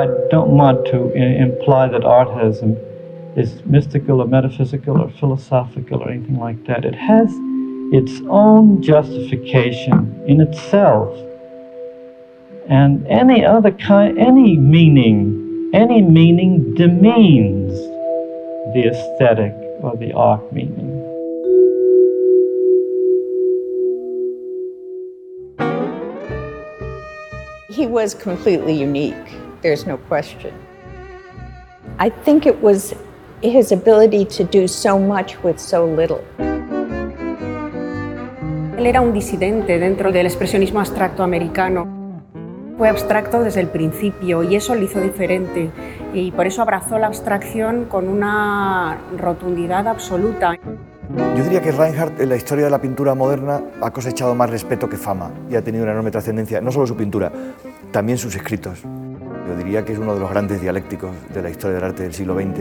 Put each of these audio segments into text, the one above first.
I don't want to imply that art has is mystical or metaphysical or philosophical or anything like that. It has its own justification in itself. And any other kind, any meaning, any meaning demeans the aesthetic or the art meaning. He was completely unique, there's no question. I think it was his ability to do so much with so little. Él era un disidente dentro del expresionismo abstracto americano. Fue abstracto desde el principio y eso lo hizo diferente y por eso abrazó la abstracción con una rotundidad absoluta. Yo diría que Reinhardt en la historia de la pintura moderna ha cosechado más respeto que fama y ha tenido una enorme trascendencia, no solo su pintura, también sus escritos. Yo diría que es uno de los grandes dialécticos de la historia del arte del siglo XX.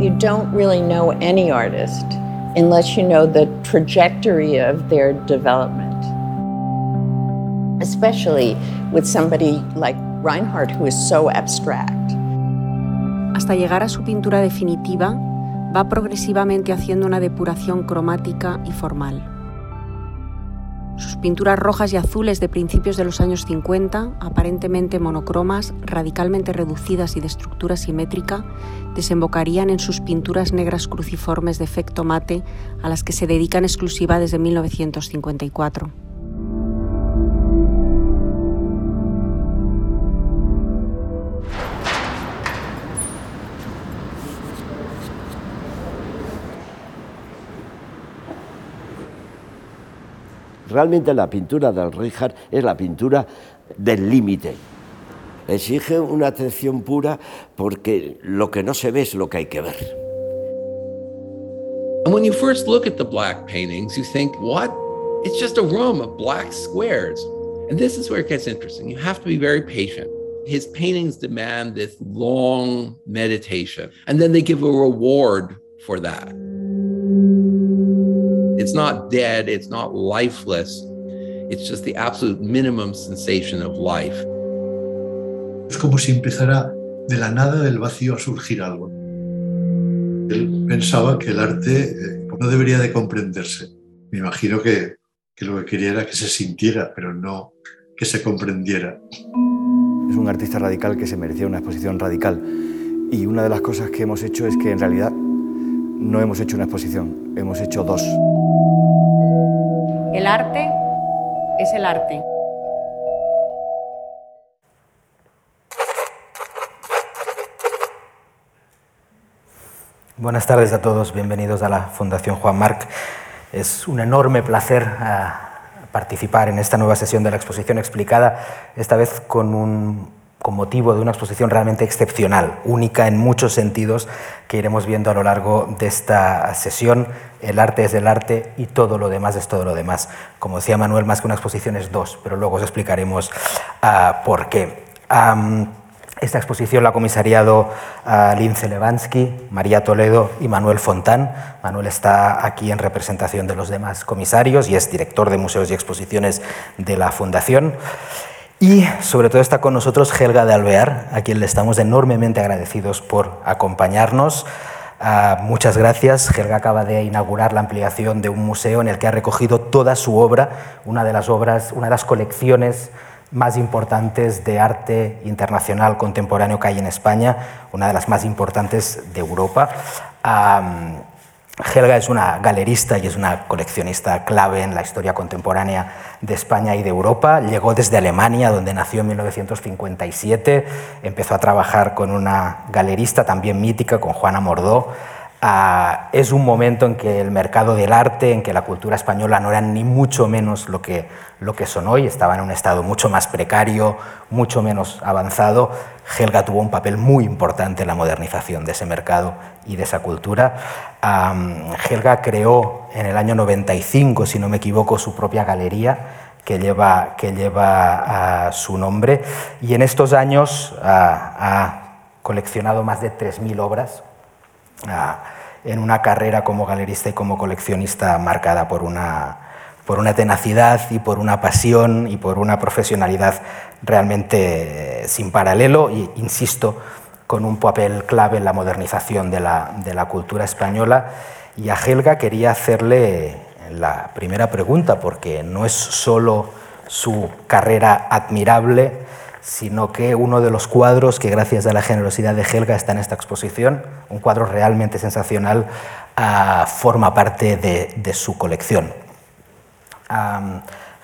You don't really know any artist unless you know the trajectory of their development. Especially with somebody like Reinhardt, who is so abstract. Hasta llegar a su pintura definitiva, va progresivamente haciendo una depuración cromática y formal. Sus pinturas rojas y azules de principios de los años 50, aparentemente monocromas, radicalmente reducidas y de estructura simétrica, desembocarían en sus pinturas negras cruciformes de efecto mate a las que se dedican exclusiva desde 1954. Realmente la pintura del Richard es la pintura del límite. Exige una atención pura porque lo que no se ve es lo que hay que ver. And when you first look at the black paintings, you think, what? It's just a room of black squares. And this is where it gets interesting. You have to be very patient. His paintings demand this long meditation, and then they give a reward for that. It's not dead, it's not lifeless. It's just the absolute minimum sensation of life. Es como si empezara de la nada del vacío a surgir algo. Él pensaba que el arte eh, no debería de comprenderse. Me imagino que, que lo que quería era que se sintiera, pero no que se comprendiera. Es un artista radical que se merecía una exposición radical. Y una de las cosas que hemos hecho es que en realidad no hemos hecho una exposición, hemos hecho dos. El arte es el arte. Buenas tardes a todos, bienvenidos a la Fundación Juan Marc. Es un enorme placer ah, participar en esta nueva sesión de la exposición explicada, esta vez con un con motivo de una exposición realmente excepcional, única en muchos sentidos, que iremos viendo a lo largo de esta sesión. El arte es el arte y todo lo demás es todo lo demás. Como decía Manuel, más que una exposición es dos, pero luego os explicaremos uh, por qué. Esta exposición la ha comisariado uh, Lince Levansky, María Toledo y Manuel Fontán. Manuel está aquí en representación de los demás comisarios y es director de museos y exposiciones de la Fundación. Y sobre todo está con nosotros Helga de Alvear, a quien le estamos enormemente agradecidos por acompañarnos. Uh, muchas gracias. Helga acaba de inaugurar la ampliación de un museo en el que ha recogido toda su obra, una de las obras, una de las colecciones más importantes de arte internacional contemporáneo que hay en España, una de las más importantes de Europa. Um, Helga es una galerista y es una coleccionista clave en la historia contemporánea de España y de Europa. Llegó desde Alemania, donde nació en 1957. Empezó a trabajar con una galerista también mítica, con Juana Mordó. Ah, es un momento en que el mercado del arte, en que la cultura española no era ni mucho menos lo que, lo que son hoy, estaba en un estado mucho más precario, mucho menos avanzado. Helga tuvo un papel muy importante en la modernización de ese mercado y de esa cultura. Helga creó en el año 95, si no me equivoco, su propia galería que lleva, que lleva ah, su nombre y en estos años ah, ha coleccionado más de 3.000 obras en una carrera como galerista y como coleccionista marcada por una, por una tenacidad y por una pasión y por una profesionalidad realmente sin paralelo y, insisto, con un papel clave en la modernización de la, de la cultura española. Y a Helga quería hacerle la primera pregunta, porque no es solo su carrera admirable, sino que uno de los cuadros que gracias a la generosidad de Helga está en esta exposición, un cuadro realmente sensacional, uh, forma parte de, su colección.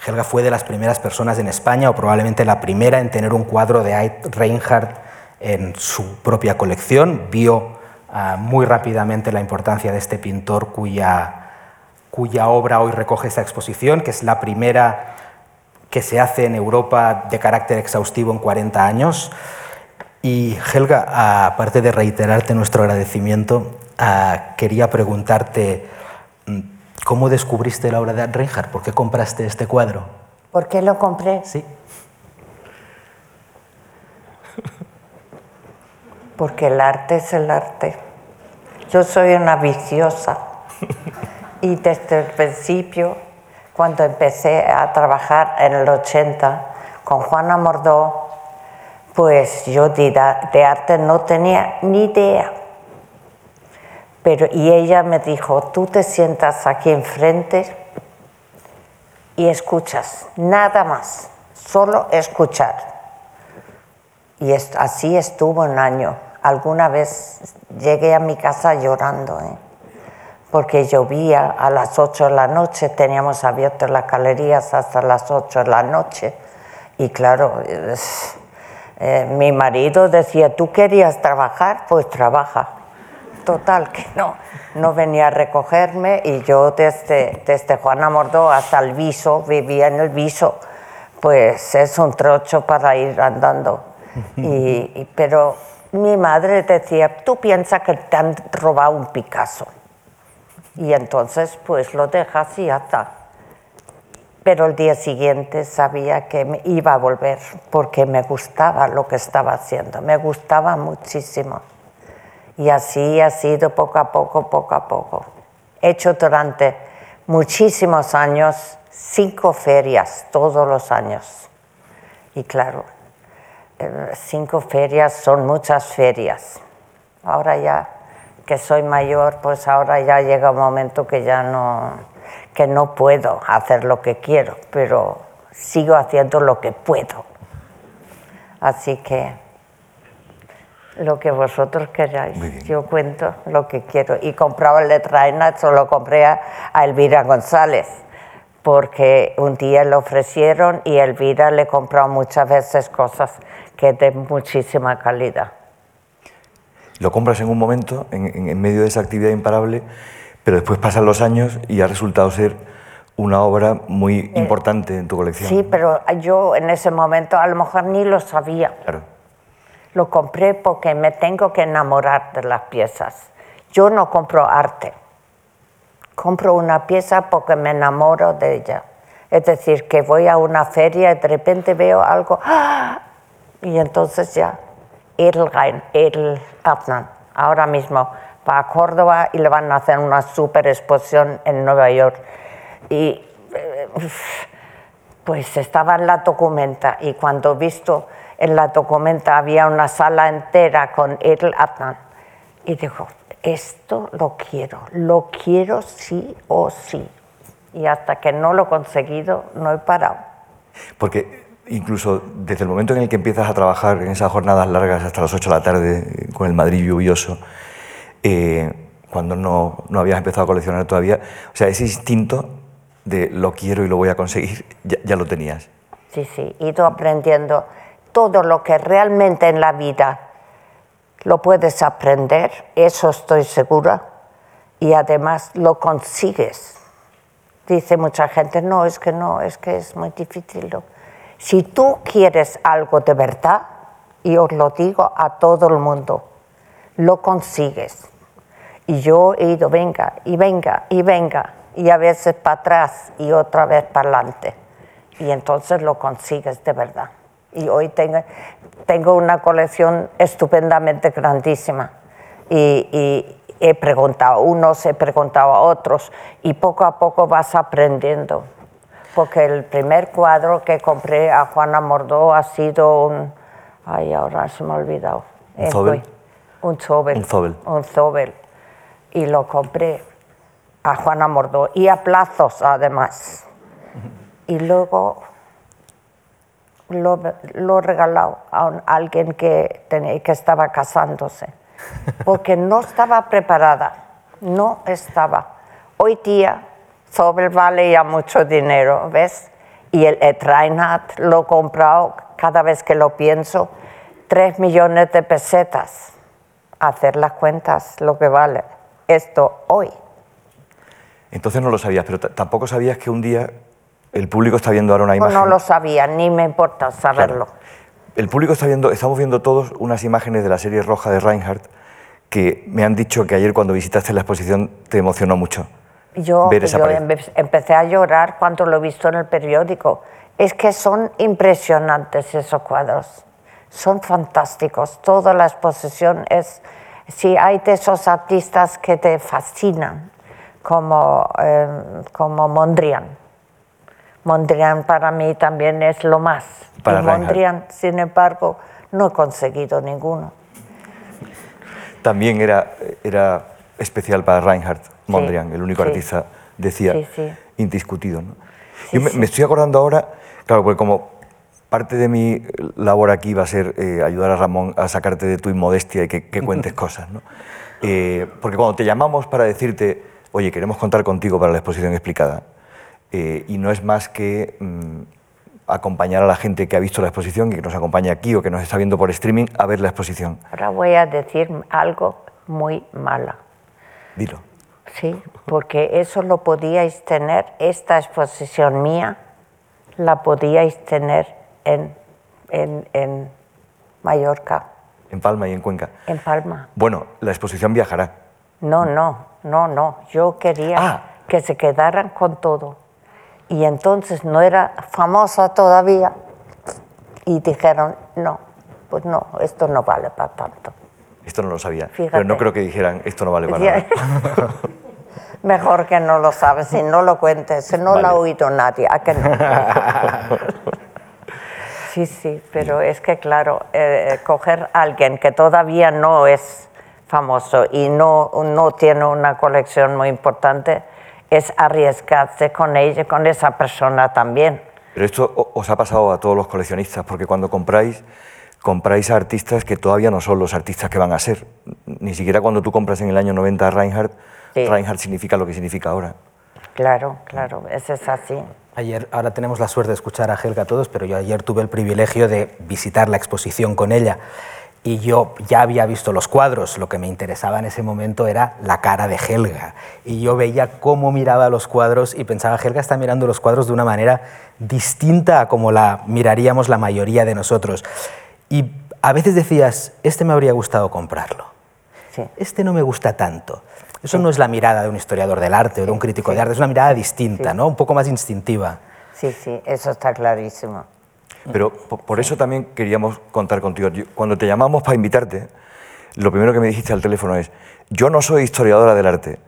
Helga fue de las primeras personas en España, o probablemente la primera en tener un cuadro de Reinhardt en su propia colección. Vio uh, muy rápidamente la importancia de este pintor cuya obra hoy recoge esta exposición, que es la primera que se hace en Europa de carácter exhaustivo en 40 años. Y Helga, aparte de reiterarte nuestro agradecimiento, quería preguntarte mm, cómo descubriste la obra de Reinhardt, por qué compraste este cuadro. ¿Por qué lo compré? Sí. Porque el arte es el arte. Yo soy una viciosa y desde el principio cuando empecé a trabajar en el 80 con Juana Mordó, pues yo de, arte no tenía ni idea. Pero, y ella me dijo, tú te sientas aquí enfrente y escuchas, nada más, solo escuchar. Y así estuvo un año. Alguna vez llegué a mi casa llorando. ¿eh? Porque llovía a las 8 de la noche, teníamos abiertas las galerías hasta las 8 de la noche. Y claro, eh, mi marido decía, ¿tú querías trabajar? Pues trabaja. Total, que no, no venía a recogerme y yo desde, desde Juana Mordó hasta el Viso, vivía en el Viso, pues es un trocho para ir andando. Y, pero mi madre decía, tú piensas que te han robado un Picasso. Y entonces pues lo dejas y ya está. Pero el día siguiente sabía que me iba a volver porque me gustaba lo que estaba haciendo, me gustaba muchísimo. Y así ha sido poco a poco, poco a poco. He hecho durante muchísimos años cinco ferias, todos los años. Y claro, eh, cinco ferias son muchas ferias. Ahora ya que soy mayor, pues ahora ya llega un momento que ya no, que no puedo hacer lo que quiero, pero sigo haciendo lo que puedo. Así que lo que vosotros queráis, yo cuento lo que quiero. Y compraba el letraina, solo compré a, Elvira González, porque un día le ofrecieron y Elvira le compró muchas veces cosas que de muchísima calidad. Lo compras en un momento, en, medio de esa actividad imparable, pero después pasan los años y ha resultado ser una obra muy importante en tu colección. Sí, pero yo en ese momento a lo mejor ni lo sabía. Claro. Lo compré porque me tengo que enamorar de las piezas. Yo no compro arte. Compro una pieza porque me enamoro de ella. Es decir, que voy a una feria y de repente veo algo ¡ah! y entonces ya Edelrein, Edel Adnan, ahora mismo va a Córdoba y le van a hacer una super exposición en Nueva York. Y eh, pues estaba en la documenta y cuando he visto en la documenta había una sala entera con Edel Adnan y dijo, esto lo quiero, lo quiero sí o sí. Y hasta que no lo he conseguido, no he parado. Porque incluso desde el momento en el que empiezas a trabajar en esas jornadas largas hasta las 8 de la tarde con el Madrid lluvioso, eh, cuando no, no, habías empezado a coleccionar todavía, o sea, ese instinto de lo quiero y lo voy a conseguir, ya, ya lo tenías. Sí, sí, he ido aprendiendo todo lo que realmente en la vida lo puedes aprender, eso estoy segura, y además lo consigues. Dice mucha gente, no, es que no, es que es muy difícil. Si tú quieres algo de verdad, y os lo digo a todo el mundo, lo consigues. Y yo he ido, venga, y venga, y venga, y a veces para atrás y otra vez para adelante. Y entonces lo consigues de verdad. Y hoy tengo, una colección estupendamente grandísima. Y, he preguntado a unos, he preguntado a otros y poco a poco vas aprendiendo. Porque el primer cuadro que compré a Juana Mordó ha sido un... Ay, ahora se me ha olvidado. ¿Un Zobel? Un Zobel. Un Zobel. Un Zobel. Y lo compré a Juana Mordó y a plazos además. Y luego lo, lo he regalado a un- alguien que, tenía, que estaba casándose, porque no estaba preparada, no estaba. Hoy día Zobel vale ya mucho dinero, ¿ves? Y el Reinhardt lo he comprado, cada vez que lo pienso, 3 millones de pesetas. Hacer las cuentas, lo que vale esto hoy. Entonces no lo sabías, pero tampoco sabías que un día el público está viendo ahora una imagen. no lo sabía, ni me importa saberlo. El público está viendo, estamos viendo todos unas imágenes de la serie roja de Reinhardt que me han dicho que ayer cuando visitaste la exposición te emocionó mucho. Yo, ver esa yo pared. empe- empecé a llorar cuando lo he visto en el periódico. Es que son impresionantes esos cuadros. Son fantásticos. Toda la exposición es... Si hay de esos artistas que te fascinan, como, eh, como Mondrian. Mondrian para mí también es lo más. Para y. Mondrian, sin embargo, no he conseguido ninguno. También era, era especial para Reinhardt Mondrian, el único artista, decía, indiscutido. ¿no? Yo me, estoy acordando ahora, claro, porque como parte de mi labor aquí va a ser eh, ayudar a Ramón a sacarte de tu inmodestia y que, que cuentes cosas, ¿no? Eh, porque cuando te llamamos para decirte, oye, queremos contar contigo para la exposición explicada, eh, y no es más que mm, acompañar a la gente que ha visto la exposición, que nos acompaña aquí o que nos está viendo por streaming, a ver la exposición. Ahora voy a decir algo muy malo. Dilo. Sí, porque eso lo podíais tener, esta exposición mía, la podíais tener en, en, en Mallorca, En Palma y en Cuenca. en Palma. Bueno, la exposición viajará. No, no, no, no. Yo quería Ah. que se quedaran con todo. Y entonces no era famosa todavía. Y dijeron, no, pues no, esto no vale para tanto. Esto no lo sabía. Fíjate. Pero no creo que dijeran, esto no vale para nada. Mejor que no lo sabes y no lo cuentes, no lo ha oído nadie. ¿a que no? Sí, sí, pero es que claro, eh, coger a alguien que todavía no es famoso y no, no tiene una colección muy importante es arriesgarse con ella, con esa persona también. Pero esto os ha pasado a todos los coleccionistas, porque cuando compráis, compráis a artistas que todavía no son los artistas que van a ser. Ni siquiera cuando tú compras en el año 90 a Reinhardt, Sí. Reinhardt significa lo que significa ahora. Claro, claro, eso es así. Ayer, ahora tenemos la suerte de escuchar a Helga todos, pero yo ayer tuve el privilegio de visitar la exposición con ella y yo ya había visto los cuadros. Lo que me interesaba en ese momento era la cara de Helga. Y yo veía cómo miraba los cuadros y pensaba, Helga está mirando los cuadros de una manera distinta a como la miraríamos la mayoría de nosotros. Y a veces decías, este me habría gustado comprarlo Sí. este no me gusta tanto. Eso no es la mirada de un historiador del arte o de un crítico de arte, es una mirada distinta, ¿no? Un poco más instintiva. Sí, sí, eso está clarísimo. Pero po- por eso también queríamos contar contigo. Cuando te llamamos para invitarte, lo primero que me dijiste al teléfono es, yo no soy historiadora del arte.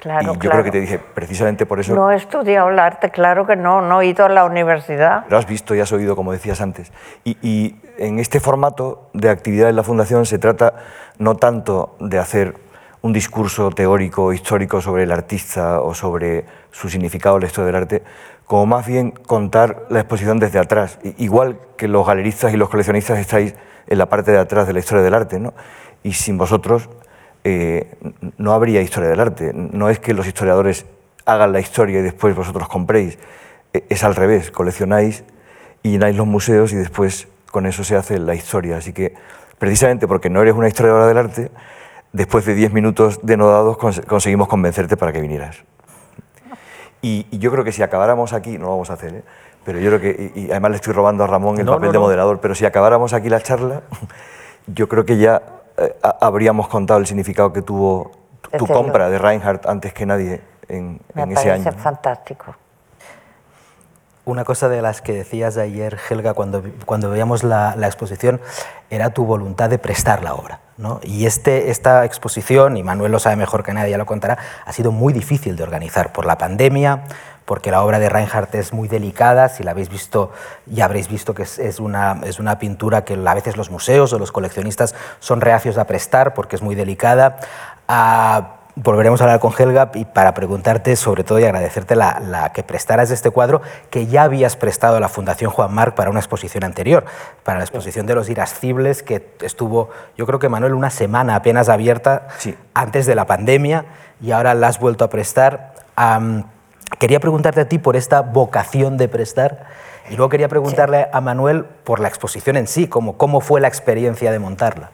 Claro, y yo claro. creo que te dije, precisamente por eso, No he estudiado el arte, claro que no, no he ido a la universidad. lo has visto y has oído, como decías antes. Y, y en este formato de actividad en la Fundación se trata no tanto de hacer un discurso teórico, histórico sobre el artista o sobre su significado en la historia del arte, como más bien contar la exposición desde atrás. Igual que los galeristas y los coleccionistas estáis en la parte de atrás de la historia del arte, ¿no? Y sin vosotros eh, no habría historia del arte. No es que los historiadores hagan la historia y después vosotros compréis. E- Es al revés, coleccionáis y llenáis los museos y después con eso se hace la historia. Así que, precisamente porque no eres una historiadora del arte, después de 10 minutos denodados cons- conseguimos convencerte para que vinieras. Y, y yo creo que si acabáramos aquí, no lo vamos a hacer, ¿eh? pero yo creo que, y, y además le estoy robando a Ramón el No, papel no, de moderador, pero si acabáramos aquí la charla, yo creo que ya eh, ha- habríamos contado el significado que tuvo tu- compra de Reinhardt antes que nadie en, Me en ese parece año. fantástico. Una cosa de las que decías ayer, Helga, cuando, cuando veíamos la, la exposición, era tu voluntad de prestar la obra. ¿no? Y este, esta exposición, y Manuel lo sabe mejor que nadie, ya lo contará, ha sido muy difícil de organizar por la pandemia, porque la obra de Reinhardt es muy delicada, si la habéis visto ya habréis visto que es, es, una, es una pintura que a veces los museos o los coleccionistas son reacios a prestar porque es muy delicada. Ah, volveremos a hablar con Helga y para preguntarte sobre todo y agradecerte la, la, que prestaras este cuadro que ya habías prestado a la Fundación Juan Marc para una exposición anterior, para la exposición de los irascibles que estuvo, yo creo que Manuel, una semana apenas abierta Sí. antes de la pandemia y ahora la has vuelto a prestar. Am, quería preguntarte a ti por esta vocación de prestar y luego quería preguntarle a Manuel por la exposición en sí, cómo, cómo fue la experiencia de montarla.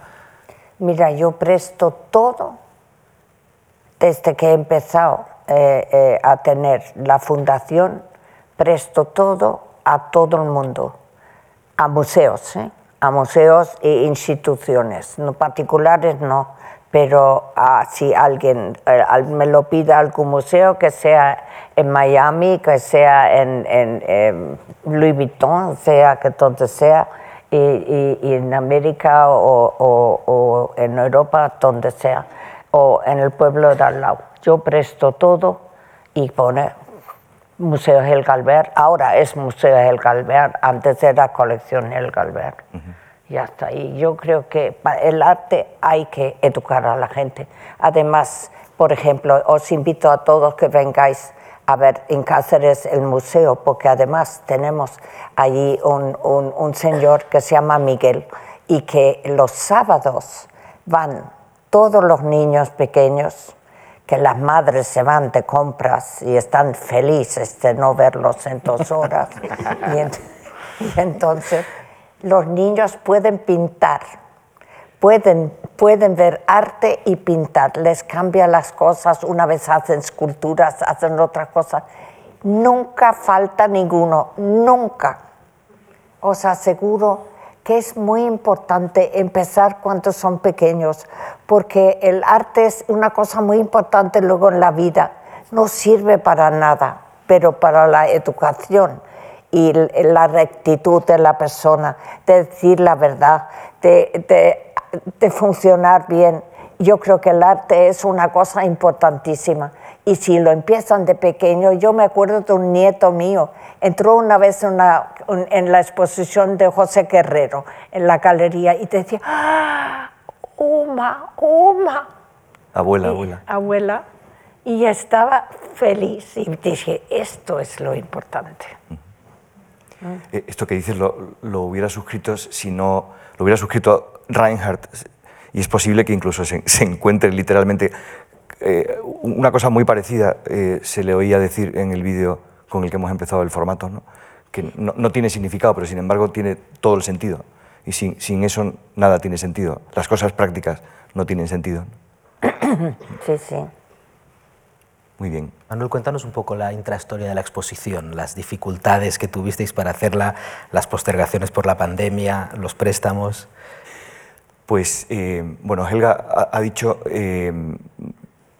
Mira, yo presto todo desde que he empezado eh, eh, a tener la fundación, presto todo a todo el mundo, a museos, ¿eh? a museos e instituciones, no particulares no, pero a, si alguien al- me lo pide algún museo, que sea en Miami, que sea en, en, em, Louis Vuitton, sea que donde sea, y, y- y en América o, o- o en Europa, donde sea, o en el pueblo de al lado. Yo presto todo y pone Museo Helga Albert, ahora es Museo Helga Albert, antes era Colección Helga Albert. Ya está. Y yo creo que para el arte hay que educar a la gente. Además, por ejemplo, os invito a todos que vengáis a ver en Cáceres el museo, porque además tenemos allí un, un- un señor que se llama Miguel y que los sábados van todos los niños pequeños que las madres se van de compras y están felices de no verlos en dos horas. y, ent- y entonces los niños pueden pintar, pueden, pueden ver arte y pintar, les cambia las cosas, una vez hacen esculturas, hacen otras cosas. Nunca falta ninguno, nunca. Os aseguro que es muy importante empezar cuando son pequeños, porque el arte es una cosa muy importante luego en la vida. No sirve para nada, pero para la educación y la rectitud de la persona, de decir la verdad, de, de- de funcionar bien. Yo creo que el arte es una cosa importantísima. Y si lo empiezan de pequeño, yo me acuerdo de un nieto mío, entró una vez en, una- un- en la exposición de José Guerrero, en la galería, y te decía, ¡Ah! Uma, Uma, Abuela, y- abuela. abuela. Y estaba feliz y dije, esto es lo importante. Eh, Esto que dices lo, lo hubiera suscrito si no lo hubiera suscrito Reinhardt y es posible que incluso se, se encuentre literalmente eh, una cosa muy parecida eh, se le oía decir en el vídeo con el que hemos empezado el formato, ¿no? que no, no tiene significado, pero sin embargo tiene todo el sentido. Y sin, sin eso nada tiene sentido. Las cosas prácticas no tienen sentido. Sí, sí. Muy bien. Manuel, cuéntanos un poco la intrahistoria de la exposición, las dificultades que tuvisteis para hacerla, las postergaciones por la pandemia, los préstamos. Pues eh, bueno, Helga ha, ha dicho eh,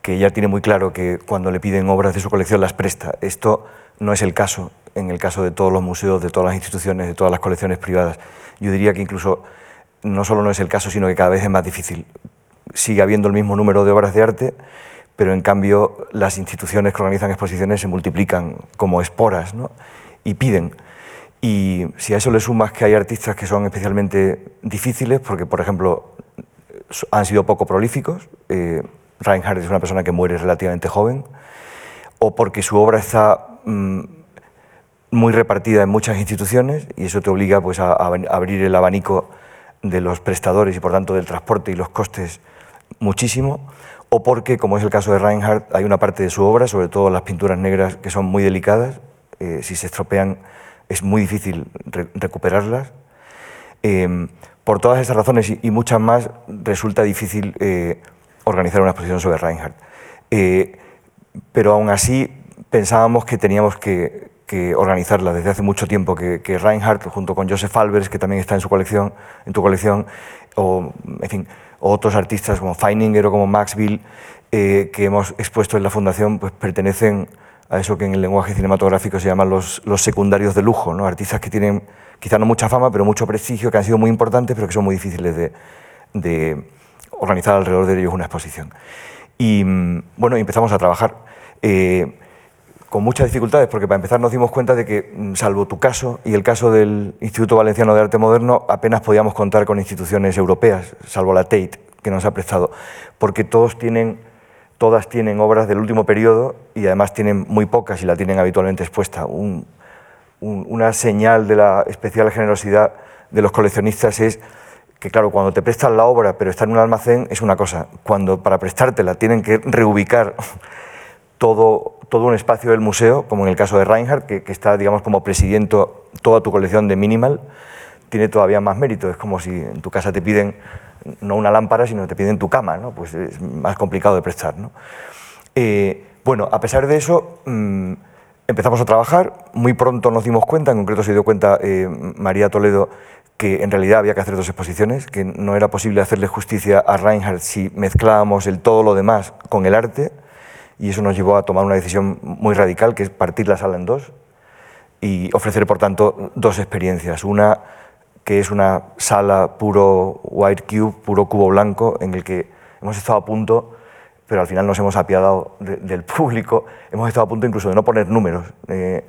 que ella tiene muy claro que cuando le piden obras de su colección las presta. Esto no es el caso en el caso de todos los museos, de todas las instituciones, de todas las colecciones privadas. Yo diría que incluso no solo no es el caso, sino que cada vez es más difícil. Sigue habiendo el mismo número de obras de arte, pero en cambio las instituciones que organizan exposiciones se multiplican como esporas ¿no? y piden. Y si a eso le sumas que hay artistas que son especialmente difíciles, porque por ejemplo han sido poco prolíficos, eh, Reinhardt es una persona que muere relativamente joven, o porque su obra está mm, muy repartida en muchas instituciones y eso te obliga pues, a, a abrir el abanico de los prestadores y por tanto del transporte y los costes muchísimo, o porque, como es el caso de Reinhardt, hay una parte de su obra, sobre todo las pinturas negras, que son muy delicadas, eh, si se estropean es muy difícil re- recuperarlas. Eh, por todas esas razones y, y muchas más, resulta difícil eh, organizar una exposición sobre Reinhardt. Eh, pero aún así pensábamos que teníamos que, que organizarla desde hace mucho tiempo, que, que Reinhardt, junto con Joseph Albers, que también está en, su colección, en tu colección, o en fin, otros artistas como Feininger o como Maxville, eh, que hemos expuesto en la Fundación, pues pertenecen a eso que en el lenguaje cinematográfico se llaman los, secundarios de lujo, ¿no? artistas que tienen quizá no mucha fama, pero mucho prestigio, que han sido muy importantes, pero que son muy difíciles de, de organizar alrededor de ellos una exposición. Y mm, bueno, empezamos a trabajar. Eh, con muchas dificultades, porque para empezar nos dimos cuenta de que, mm, salvo tu caso y el caso del Instituto Valenciano de Arte Moderno, apenas podíamos contar con instituciones europeas, salvo la Tate, que nos ha prestado, porque todos tienen, todas tienen obras del último periodo y además tienen muy pocas y la tienen habitualmente expuesta. Un, una señal de la especial generosidad de los coleccionistas es que, claro, cuando te prestan la obra pero está en un almacén es una cosa, cuando para prestártela tienen que reubicar todo, todo un espacio del museo, como en el caso de Reinhardt, que, está, digamos, como presidiendo toda tu colección de Minimal, tiene todavía más mérito. Es como si en tu casa te piden no una lámpara, sino te piden tu cama, ¿no? Pues es más complicado de prestar, ¿no? Eh, bueno, a pesar de eso, mm, empezamos a trabajar. Muy pronto nos dimos cuenta, en concreto se dio cuenta eh, María Toledo, que en realidad había que hacer dos exposiciones, que no era posible hacerle justicia a Reinhardt si mezclábamos el todo lo demás con el arte y eso nos llevó a tomar una decisión muy radical, que es partir la sala en dos y ofrecer, por tanto, dos experiencias. Una que es una sala puro white cube, puro cubo blanco, en el que hemos estado a punto, pero al final nos hemos apiadado del público, hemos estado a punto incluso de no poner números eh,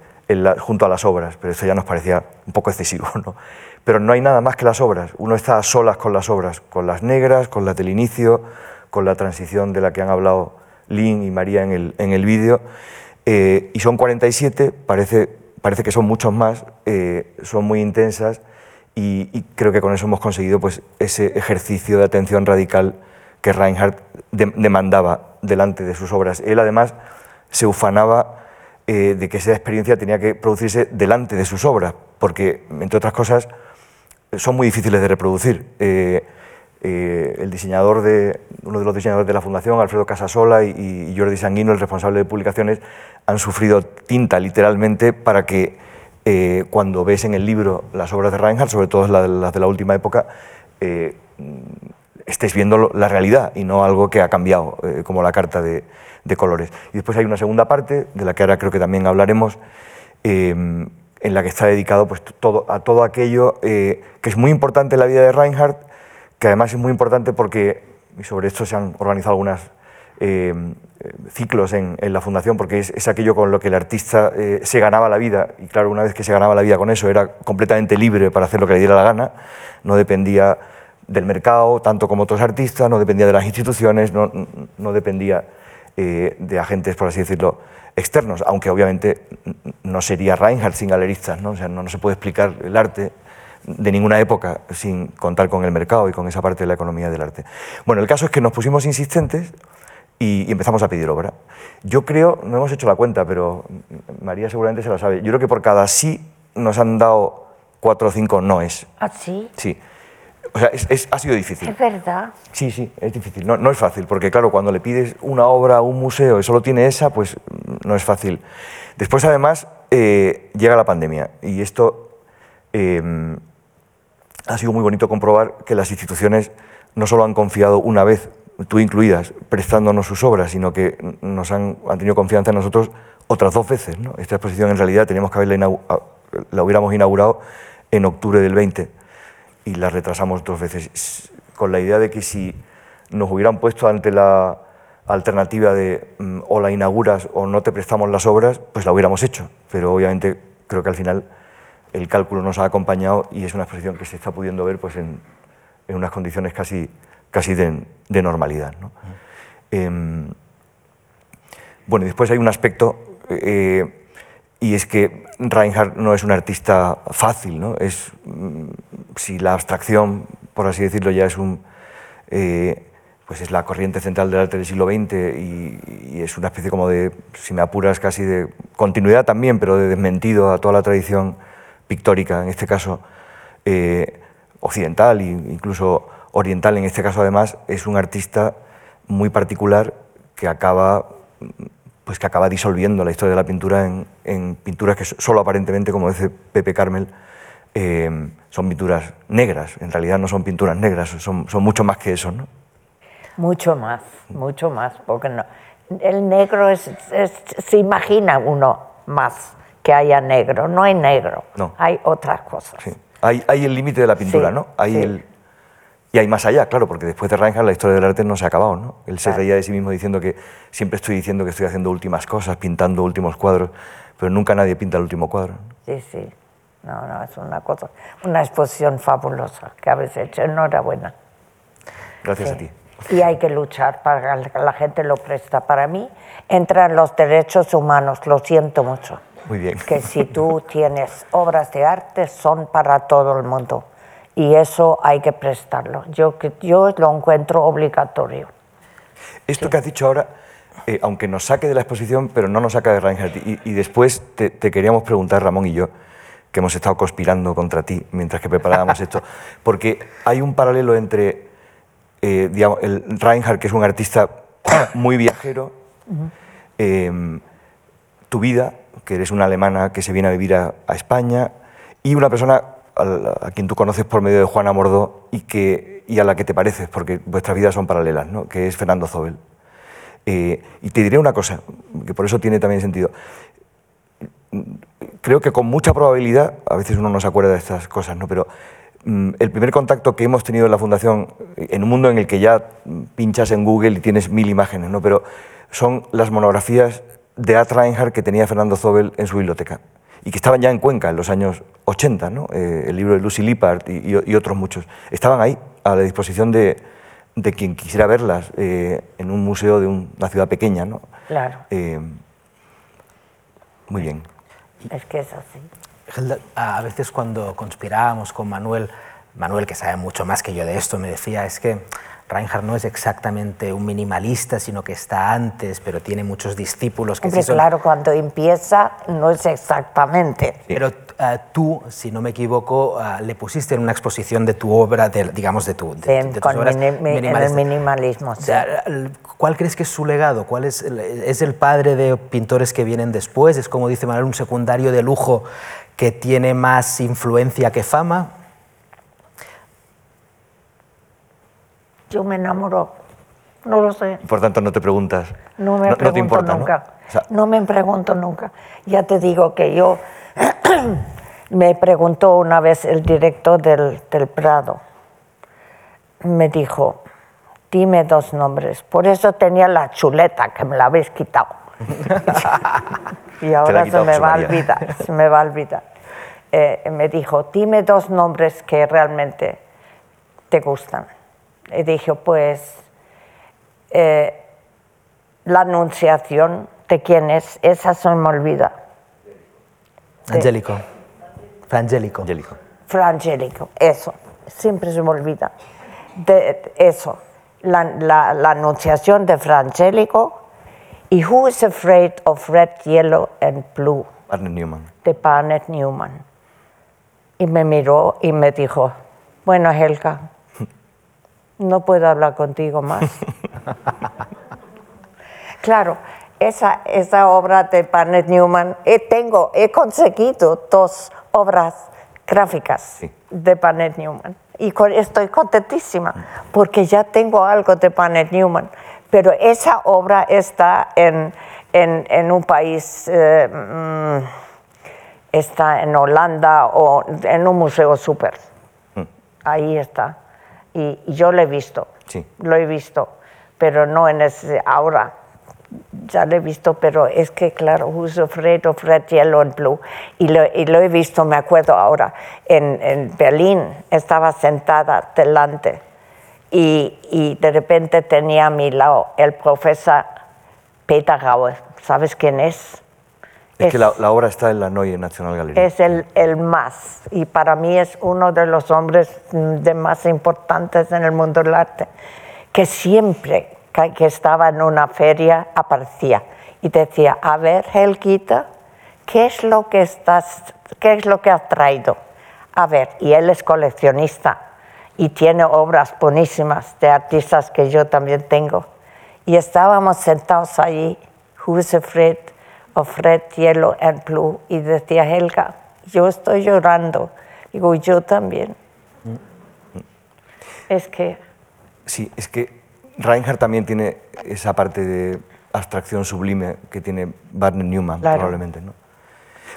junto a las obras, pero eso ya nos parecía un poco excesivo. ¿no? Pero no hay nada más que las obras, uno está a solas con las obras, con las negras, con las del inicio, con la transición de la que han hablado Lynn y María en el, en el vídeo, eh, y son 47, parece, parece que son muchos más, eh, son muy intensas y, creo que con eso hemos conseguido pues, ese ejercicio de atención radical que Reinhardt demandaba delante de sus obras. Él además se ufanaba eh, de que esa experiencia tenía que producirse delante de sus obras, porque, entre otras cosas, son muy difíciles de reproducir. Eh, el diseñador de, uno de los diseñadores de la Fundación, Alfredo Casasola, y, Jordi Sanguino, el responsable de publicaciones, han sufrido tinta literalmente para que eh, cuando ves en el libro las obras de Reinhardt, sobre todo las de la última época, eh, estés viendo la realidad y no algo que ha cambiado, como la carta de, colores. Y después hay una segunda parte, de la que ahora creo que también hablaremos, en la que está dedicado pues, todo, a todo aquello que es muy importante en la vida de Reinhardt, que además es muy importante porque, y sobre esto se han organizado algunos eh, ciclos en, la Fundación, porque es, aquello con lo que el artista eh, se ganaba la vida, y claro, una vez que se ganaba la vida con eso, era completamente libre para hacer lo que le diera la gana, no dependía del mercado, tanto como otros artistas, no dependía de las instituciones, no, no dependía eh, de agentes, por así decirlo, externos, aunque obviamente no sería Reinhardt sin galeristas, ¿no? O sea, no, no se puede explicar el arte de ninguna época sin contar con el mercado y con esa parte de la economía del arte. Bueno, el caso es que nos pusimos insistentes y, empezamos a pedir obra. Yo creo, no hemos hecho la cuenta, pero María seguramente se la sabe, yo creo que por cada sí nos han dado cuatro o cinco noes. ¿Ah, sí? Sí. O sea, es, ha sido difícil. Es verdad. Sí, sí, es difícil. No, no, es fácil, porque claro, cuando le pides una obra a un museo y solo tiene esa, pues no es fácil. Después, además, eh, llega la pandemia y esto eh, ha sido muy bonito comprobar que las instituciones no solo han confiado una vez, tú incluidas, prestándonos sus obras, sino que nos han, han tenido confianza en nosotros otras dos veces. Esta exposición en realidad teníamos que haberla la hubiéramos inaugurado en octubre del 20 y la retrasamos dos veces, con la idea de que si nos hubieran puesto ante la alternativa de mm, o la inauguras o no te prestamos las obras, pues la hubiéramos hecho. Pero obviamente creo que al final el cálculo nos ha acompañado y es una exposición que se está pudiendo ver pues, en, unas condiciones casi, casi de, normalidad. ¿no? Eh, bueno, después hay un aspecto, eh, y es que Reinhardt no es un artista fácil, ¿no? Es, mm, si la abstracción, por así decirlo, ya es un... Eh, pues es la corriente central del arte del siglo XX y, y, es una especie como de, si me apuras, casi de continuidad también, pero de desmentido a toda la tradición pictórica, en este caso eh, occidental e incluso oriental, en este caso además, es un artista muy particular que acaba, pues que acaba disolviendo la historia de la pintura en, pinturas que solo aparentemente, como dice Pepe Carmel, eh, son pinturas negras. En realidad no son pinturas negras, son, mucho más que eso. ¿no? Mucho más, mucho más, porque no, El negro es- se imagina uno más que haya negro. No hay negro, No. hay otras cosas. Sí. Hay, hay el límite de la pintura, Sí, ¿no? Hay sí. el, y hay más allá, claro, porque después de Reinhardt la historia del arte no se ha acabado, ¿no? Él se Claro. reía de sí mismo diciendo que siempre estoy diciendo que estoy haciendo últimas cosas, pintando últimos cuadros, pero nunca nadie pinta el último cuadro. ¿no? Sí, sí. No, no, es una cosa, una exposición fabulosa que habéis hecho. Enhorabuena. Gracias a ti. Y hay que luchar para que la gente lo presta. Para mí entran los derechos humanos, lo siento mucho. Muy bien. Que si tú tienes obras de arte son para todo el mundo y eso hay que prestarlo. Yo, yo lo encuentro obligatorio. Esto que has dicho ahora, eh, aunque nos saque de la exposición, pero no nos saca de Reinhardt. Y, y después te, te queríamos preguntar, Ramón y yo, que hemos estado conspirando contra ti mientras que preparábamos esto, porque hay un paralelo entre eh, digamos, el Reinhardt, que es un artista muy viajero, eh, tu vida, que eres una alemana que se viene a vivir a, España, y una persona a, quien tú conoces por medio de Juana Mordó y, que, y a la que te pareces, porque vuestras vidas son paralelas, ¿no? que es Fernando Zobel. Eh, y te diré una cosa, que por eso tiene también sentido. Creo que con mucha probabilidad, a veces uno no se acuerda de estas cosas, ¿no? pero mm, el primer contacto que hemos tenido en la Fundación, en un mundo en el que ya pinchas en Google y tienes mil imágenes, ¿no? pero son las monografías de Ad Reinhardt que tenía Fernando Zobel en su biblioteca y que estaban ya en Cuenca en los años 80, ¿no? Eh, el libro de Lucy Lippard y, y- y otros muchos. Estaban ahí, a la disposición de, de quien quisiera verlas, eh, en un museo de un- una ciudad pequeña. ¿no? Claro, Eh, muy bien. es que es así. Hilda, a veces cuando conspirábamos con Manuel, Manuel que sabe mucho más que yo de esto, me decía, es que Reinhardt no es exactamente un minimalista, sino que está antes, pero tiene muchos discípulos que Hombre, sí son... claro, cuando empieza no es exactamente. Pero eh, tú, si no me equivoco, eh, le pusiste en una exposición de tu obra, de, digamos, de, tu, de, Sí, de tus con obras mini- el minimalismo. Sí. ¿Cuál crees que es su legado? ¿Cuál es, el, es el padre de pintores que vienen después? ¿Es, como dice Manuel, un secundario de lujo que tiene más influencia que fama? Yo me enamoro, no lo sé. Por tanto, no te preguntas. No me pregunto importa, ¿no? nunca. O sea, ¿no? me pregunto nunca. Ya te digo que yo me preguntó una vez el director del, del Prado. Me dijo, dime dos nombres. Por eso tenía la chuleta que me la habéis quitado. y ahora se me va a olvidar. Se me va a olvidar. Eh, me dijo, dime dos nombres que realmente te gustan. Y dije, pues eh, la anunciación de quién es, esa se me olvida. Angélico. Frangélico. Angélico. Frangélico, eso, siempre se me olvida. De, eso, la, la, la anunciación de Frangélico y Who is Afraid of Red, Yellow and Blue Arne Newman. de Barnett Newman. Y me miró y me dijo, bueno, Helga, no puedo hablar contigo más. claro, esa, esa obra de Barnett Newman, eh, tengo, he conseguido dos obras gráficas Sí. de Barnett Newman. Y con- estoy contentísima porque ya tengo algo de Barnett Newman. Pero esa obra está en, en, en un país, eh, mm, está en Holanda o en un museo súper. Ahí está. Y, y yo lo he visto. Sí. Lo he visto, pero no en ese ahora. Ya lo he visto, pero es que, claro, Who's Afraid of Red, Yellow and Blue. Y lo, y lo he visto, me acuerdo ahora, en, en Berlín, estaba sentada delante y, y de repente tenía a mi lado el profesor Peter Gaue. ¿Sabes quién es? Es, que la, la obra está en la Neue National Gallery. Es el, el más, y para mí es uno de los hombres mm, de más importantes en el mundo del arte, que siempre que que estaba en una feria aparecía y decía, a ver, Helguita, ¿qué es lo que estás, qué es lo que has traído? A ver, y él es coleccionista y tiene obras buenísimas de artistas que yo también tengo. Y estábamos sentados allí, Who's Afraid of Red, Yellow and Blue, y decía Helga, yo estoy llorando. Digo, yo también. Es que, Sí, es que Reinhardt también tiene esa parte de abstracción sublime que tiene Barney Newman, Claro. probablemente. ¿no?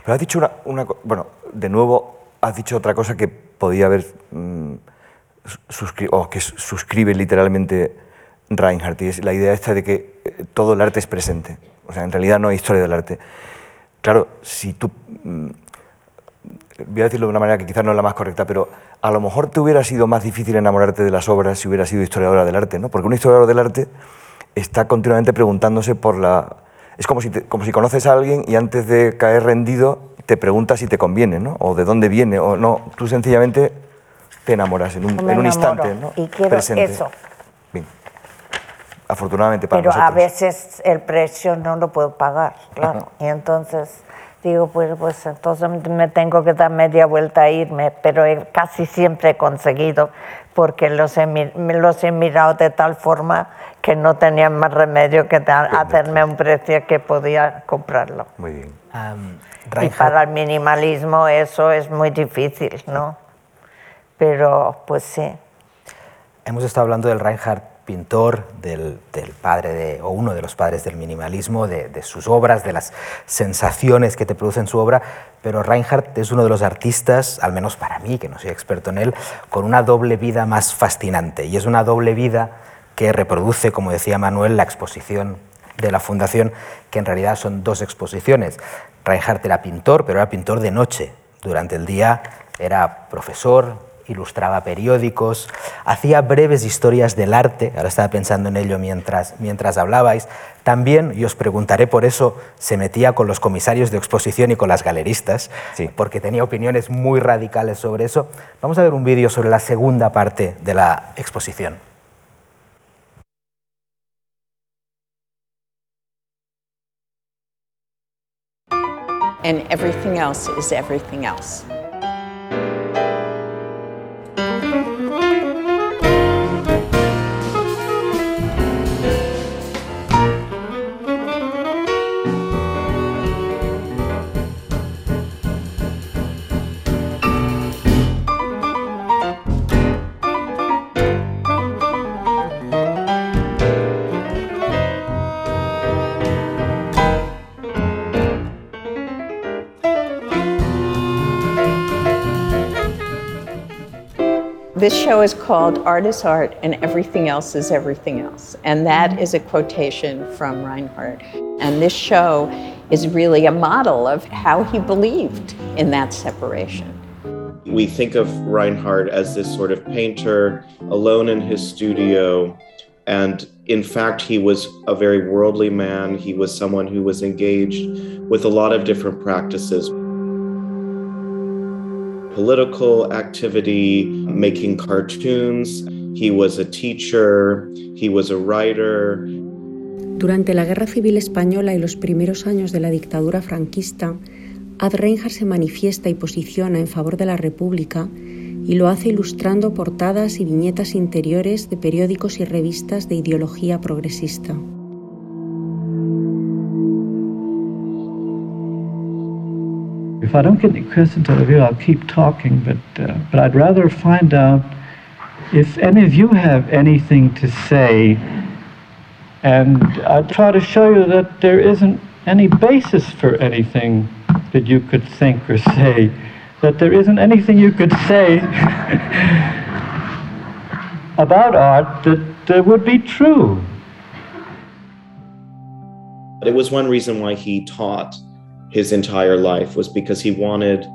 Pero has dicho una, una Bueno, de nuevo, has dicho otra cosa que podía haber. mm, suscri- o que suscribe literalmente Reinhardt, y es la idea esta de que eh, todo el arte es presente. O sea, en realidad no hay historia del arte. Claro, si tú. mm, voy a decirlo de una manera que quizás no es la más correcta, pero a lo mejor te hubiera sido más difícil enamorarte de las obras si hubieras sido historiadora del arte, ¿no? Porque un historiador del arte está continuamente preguntándose por la... Es como si, te- como si conoces a alguien y antes de caer rendido te preguntas si te conviene, ¿no? O de dónde viene, o no. Tú sencillamente te enamoras en un, en un instante, ¿no? y quiero Presente. eso. Afortunadamente para Pero a nosotros. veces el precio no lo puedo pagar, claro. Y entonces digo, pues, pues entonces me tengo que dar media vuelta a irme, pero he- casi siempre he conseguido porque los he, los he mirado de tal forma que no tenía más remedio que dar- hacerme un precio que podía comprarlo. Muy bien. Am, Y para el minimalismo eso es muy difícil, ¿no? Pero pues sí. hemos estado hablando del Reinhardt pintor, del, padre de, o uno de los padres del minimalismo, de sus obras, de las sensaciones que te producen su obra, pero Reinhardt es uno de los artistas, al menos para mí, que no soy experto en él, con una doble vida más fascinante. Y es una doble vida que reproduce, como decía Manuel, la exposición de la Fundación, que en realidad son dos exposiciones. Reinhardt era pintor, pero era pintor de noche. Durante el día era profesor, ilustraba periódicos, hacía breves historias del arte, ahora estaba pensando en ello mientras, mientras hablabais. También, y os preguntaré por eso, se metía con los comisarios de exposición y con las galeristas, Sí. porque tenía opiniones muy radicales sobre eso. Vamos a ver un vídeo sobre la segunda parte de la exposición. and everything else is everything else. This show is called Art is Art and Everything Else is Everything Else. And that is a quotation from Reinhardt. And this show is really a model of how he believed in that separation. We think of Reinhardt as this sort of painter alone in his studio. And in fact, he was a very worldly man. He was someone who was engaged with a lot of different practices political activity, making cartoons. He was a teacher, he was a writer. Durante la Guerra Civil Española y los primeros años de la dictadura franquista, Ad Reinhardt se manifiesta y posiciona en favor de la República y lo hace ilustrando portadas y viñetas interiores de periódicos y revistas de ideología progresista. If I don't get any questions out of you, I'll keep talking, but, uh, but I'd rather find out if any of you have anything to say. And I try to show you that there isn't any basis for anything that you could think or say, that there isn't anything you could say about art that, would be true. But it was one reason why he taught his entire life was because he wanted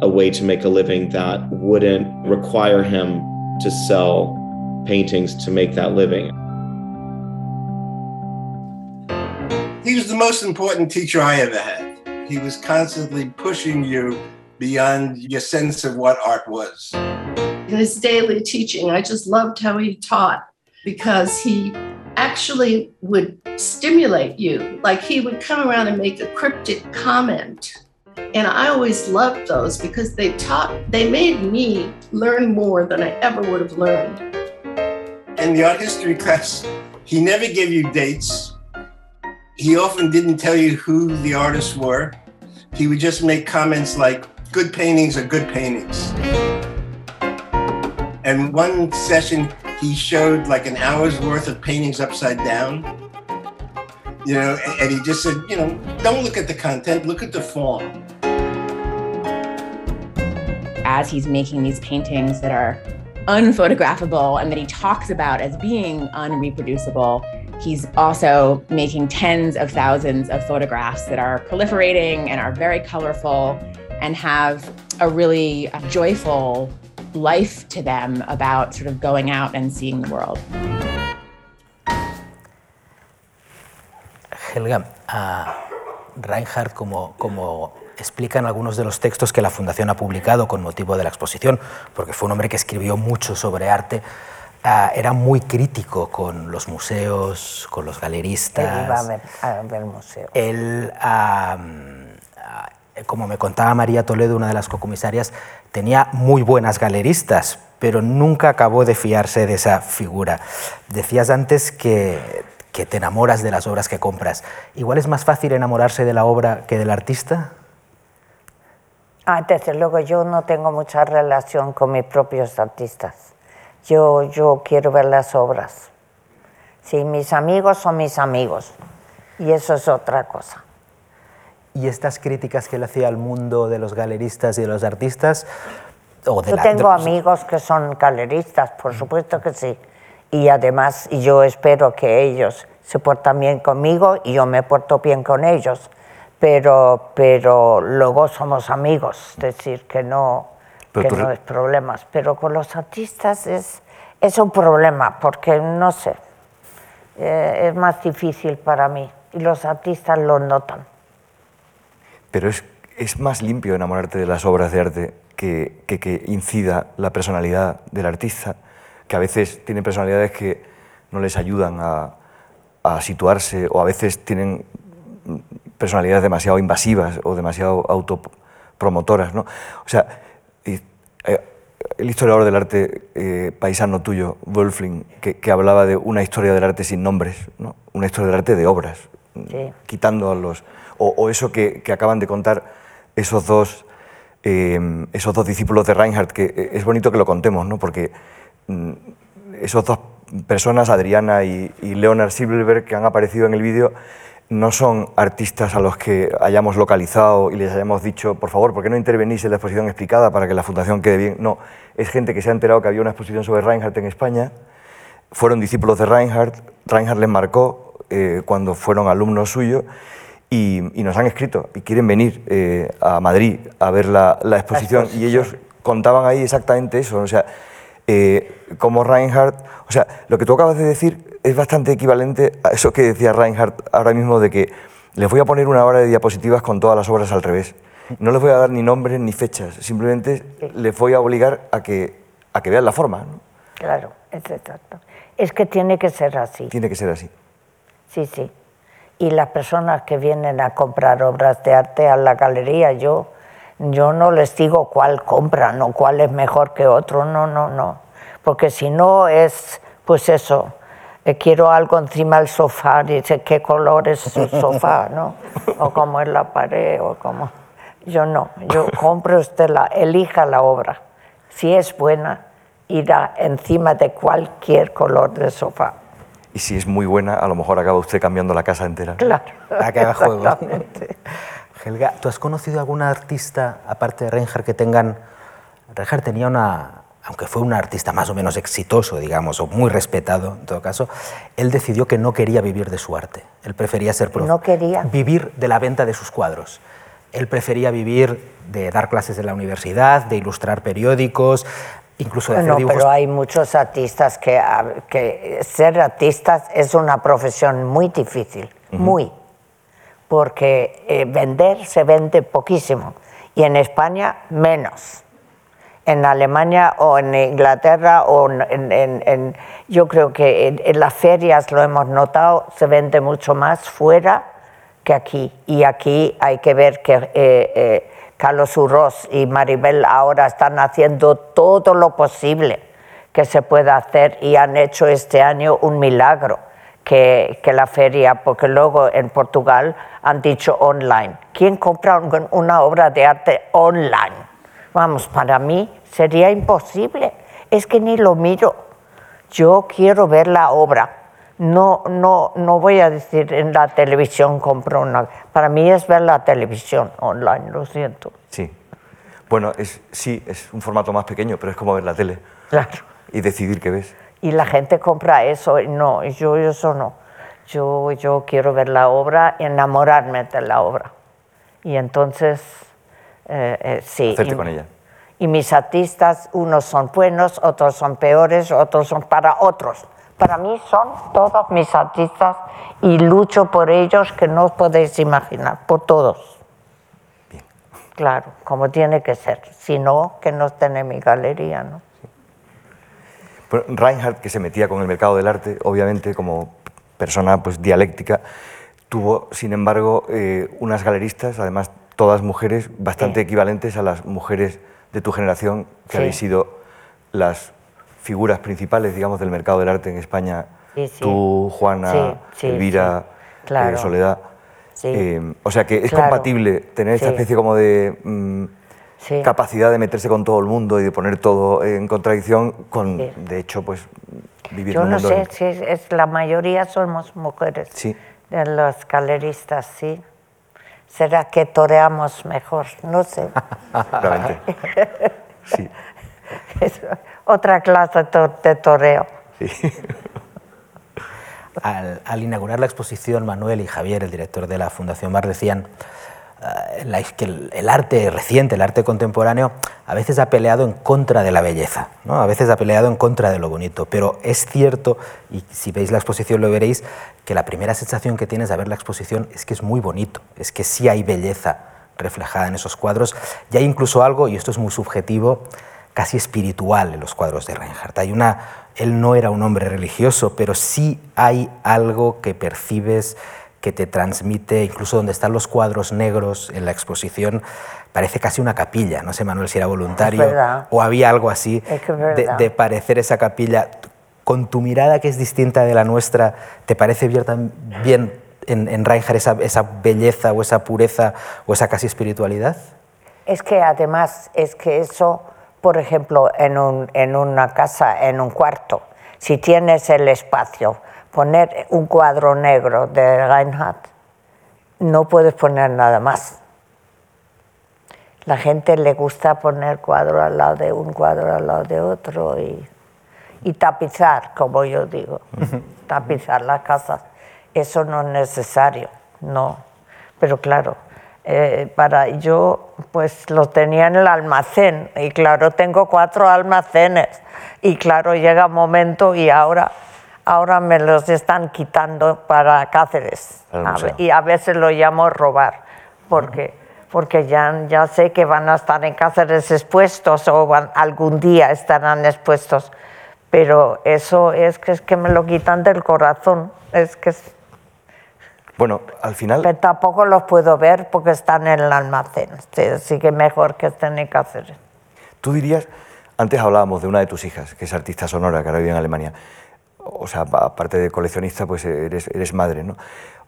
a way to make a living that wouldn't require him to sell paintings to make that living. He was the most important teacher I ever had. He was constantly pushing you beyond your sense of what art was. in his daily teaching. I just loved how he taught because he actually would stimulate you. Like he would come around and make a cryptic comment. And I always loved those because they taught, they made me learn more than I ever would have learned. In the art history class, he never gave you dates. He often didn't tell you who the artists were. He would just make comments like, good paintings are good paintings. And one session, he showed like an hour's worth of paintings upside down. You know, and he just said, you know, don't look at the content, look at the form. As he's making these paintings that are unphotographable and that he talks about as being unreproducible, he's also making tens of thousands of photographs that are proliferating and are very colorful and have a really joyful life to them about sort of going out and seeing the world. Helga, a Reinhardt, como, como explican algunos de los textos que la Fundación ha publicado con motivo de la exposición, porque fue un hombre que escribió mucho sobre arte, ah, era muy crítico con los museos, con los galeristas. Él iba a ver, a ver museos. Él, ah, ah, como me contaba María Toledo, una de las cocomisarias, tenía muy buenas galeristas, pero nunca acabó de fiarse de esa figura. Decías antes que que te enamoras de las obras que compras. Igual es más fácil enamorarse de la obra que del artista. Ah, desde luego yo no tengo mucha relación con mis propios artistas. Yo, yo quiero ver las obras. Sí, mis amigos son mis amigos. Y eso es otra cosa. ¿Y estas críticas que le hacía al mundo de los galeristas y de los artistas? O de yo la- tengo de- amigos que son galeristas, por supuesto que sí. Y además yo espero que ellos se portan bien conmigo y yo me porto bien con ellos. Pero, pero luego somos amigos, es decir, que no, Pero que re- no es problemas. Pero con los artistas es, es un problema, porque no sé, eh, es más difícil para mí. Y los artistas lo notan. Pero es, es más limpio enamorarte de las obras de arte que, que, que incida la personalidad del artista, que a veces tienen personalidades que no les ayudan a, a situarse o a veces tienen personalidades demasiado invasivas o demasiado autopromotoras. ¿no? O sea, y, eh, el historiador del arte eh, paisano tuyo, Wolfling, que, que hablaba de una historia del arte sin nombres, ¿no? una historia del arte de obras, Sí. quitando a los... O, eso que, acaban de contar esos dos, eh, esos dos discípulos de Reinhardt, que eh, es bonito que lo contemos, ¿no? porque mm, esos dos personas, Adriana y, y Leonard Silverberg, que han aparecido en el vídeo, no son artistas a los que hayamos localizado y les hayamos dicho, por favor, ¿por qué no intervenís en la exposición explicada para que la fundación quede bien? No, es gente que se ha enterado que había una exposición sobre Reinhardt en España, fueron discípulos de Reinhardt, Reinhardt les marcó eh, cuando fueron alumnos suyos y, y nos han escrito y quieren venir eh, a Madrid a ver la, la exposición y ellos contaban ahí exactamente eso, o sea, eh, como Reinhardt, o sea, lo que tú acabas de decir es bastante equivalente a eso que decía Reinhardt ahora mismo de que les voy a poner una hora de diapositivas con todas las obras al revés. No les voy a dar ni nombres ni fechas, simplemente les voy a obligar a que, a que vean la forma. ¿no? Claro, es exacto. Es que tiene que ser así. Tiene que ser así. Sí, sí. Y las personas que vienen a comprar obras de arte a la galería, yo, yo no les digo cuál compran o cuál es mejor que otro, no, no, no. Porque si no es, pues eso, eh, quiero algo encima del sofá, dice qué color es su sofá, ¿no? O cómo es la pared, o cómo. Yo no, yo compre usted la, elija la obra. Si es buena, irá encima de cualquier color de sofá. Y si es muy buena, a lo mejor acaba usted cambiando la casa entera. Claro. Que haga juego. Exactamente. Helga, ¿tú has conocido algún artista, aparte de Reinhardt, que tengan... Reinhardt tenía una... Aunque fue un artista más o menos exitoso, digamos, o muy respetado en todo caso, él decidió que no quería vivir de su arte. Él prefería ser profe- No quería. vivir de la venta de sus cuadros. Él prefería vivir de dar clases en la universidad, de ilustrar periódicos, incluso de hacer No, dibujos. pero hay muchos artistas que, que ser artistas es una profesión muy difícil, muy, porque eh, vender se vende poquísimo y en España menos. En Alemania o en Inglaterra o en, en- en- yo creo que en, en las ferias lo hemos notado, se vende mucho más fuera que aquí. Y aquí hay que ver que eh, eh, Carlos Urros y Maribel ahora están haciendo todo lo posible que se pueda hacer y han hecho este año un milagro que, que la feria, porque luego en Portugal han dicho online. ¿Quién compra un- una obra de arte online? Vamos, para mí sería imposible. Es que ni lo miro. Yo quiero ver la obra. No, no, no voy a decir en la televisión compro una. Para mí es ver la televisión online, lo siento. Sí. Bueno, es, sí, es un formato más pequeño, pero es como ver la tele. Claro. Y decidir qué ves. Y la gente compra eso, no, yo eso no. Yo, yo quiero ver la obra y enamorarme de la obra. Y entonces, eh, eh, sí. Hacerte y- con ella. Y mis artistas, unos son buenos, otros son peores, otros son para otros. Para mí son todos mis artistas y lucho por ellos que no os podéis imaginar, por todos. Claro, como tiene que ser. Si no, que no esté en mi galería, ¿no? Reinhardt, que se metía con el mercado del arte, obviamente como persona pues, dialéctica, tuvo, sin embargo, eh, unas galeristas, además todas mujeres, bastante Sí. equivalentes a las mujeres de tu generación, que Sí. habéis sido las figuras principales, digamos, del mercado del arte en España. Sí, sí. Tú, Juana, Elvira. Claro. eh, Soledad. Eh, o sea que es Claro. compatible tener esta especie como de mm, capacidad de meterse con todo el mundo y de poner todo en contradicción con, de hecho, pues vivir Yo en un no mundo sé en- si es, es- la mayoría somos mujeres. Sí. De los galeristas, sí. ¿Será que toreamos mejor? No sé. Sí. Otra clase de toreo. Al, al inaugurar la exposición, Manuel y Javier, el director de la Fundación Bar, decían la- que el, arte reciente, el arte contemporáneo, a veces ha peleado en contra de la belleza, ¿no? a veces ha peleado en contra de lo bonito, pero es cierto, y si veis la exposición lo veréis, que la primera sensación que tienes de ver la exposición es que es muy bonito, es que sí hay belleza reflejada en esos cuadros, y hay incluso algo, y esto es muy subjetivo, casi espiritual en los cuadros de Reinhardt. Hay una, él no era un hombre religioso, pero sí hay algo que percibes, que te transmite, incluso donde están los cuadros negros en la exposición, parece casi una capilla. No sé, Manuel, si era voluntario o había algo así de, parecer esa capilla. Con tu mirada, que es distinta de la nuestra, ¿te parece bien, bien en, en Reinhardt esa, esa belleza o esa pureza o esa casi espiritualidad? Es que además, es que eso, por ejemplo, en, un- en una casa, en un cuarto, si tienes el espacio, poner un cuadro negro de Reinhardt, no puedes poner nada más. La gente le gusta poner cuadro al lado de un cuadro al lado de otro y, y tapizar, como yo digo, tapizar la casa. Eso no es necesario, no. Pero claro, eh, para yo pues lo tenía en el almacén. Y claro, tengo cuatro almacenes. Y claro, llega un momento y ahora, ahora me los están quitando para Cáceres. A y a veces lo llamo robar porque, porque ya, ya sé que van a estar en Cáceres expuestos o van- algún día estarán expuestos, pero eso es que, es que me lo quitan del corazón, es que es- Bueno, al final, pero tampoco los puedo ver porque están en el almacén, Sí, así que mejor que estén en Cáceres. tú dirías, antes hablábamos de una de tus hijas, que es artista sonora, que ahora vive en Alemania. O sea, pa- aparte de coleccionista, pues eres, eres madre, ¿no?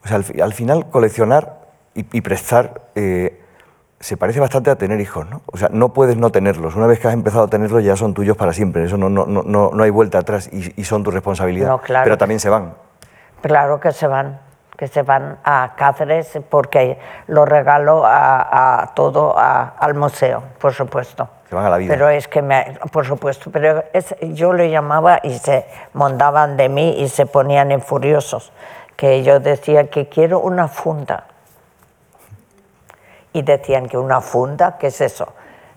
O sea, al, al final coleccionar y, y prestar eh, se parece bastante a tener hijos, ¿no? O sea, no puedes no tenerlos. Una vez que has empezado a tenerlos ya son tuyos para siempre. Eso no, no, no, no hay vuelta atrás y, y son tu responsabilidad. No, claro Pero también se van. Claro que se van, que se van a Cáceres porque lo regalo a, a todo a- al museo, por supuesto. Se van a la vida. Pero es que, me, por supuesto, pero es- yo le llamaba y se montaban de mí y se ponían en furiosos, que yo decía que quiero una funda. Y decían que una funda, ¿qué es eso?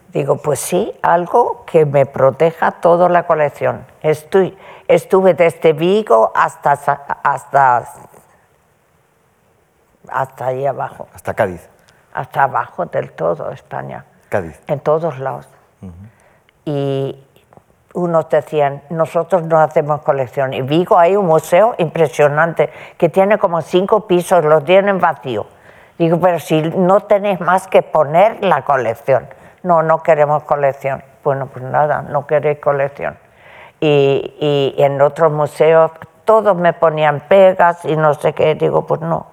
Digo, pues sí, algo que me proteja toda la colección. Estoy, estuve desde Vigo hasta, hasta, hasta ahí abajo, Hasta Cádiz. hasta abajo del todo España Cádiz. en todos lados. Y unos decían, nosotros no hacemos colección. Y Vigo hay un museo impresionante que tiene como cinco pisos, los tienen vacío. Digo, pero si no tenéis más que poner la colección. No, no queremos colección. Bueno, pues nada, no queréis colección. Y, y en otros museos todos me ponían pegas y no sé qué. Digo, pues no,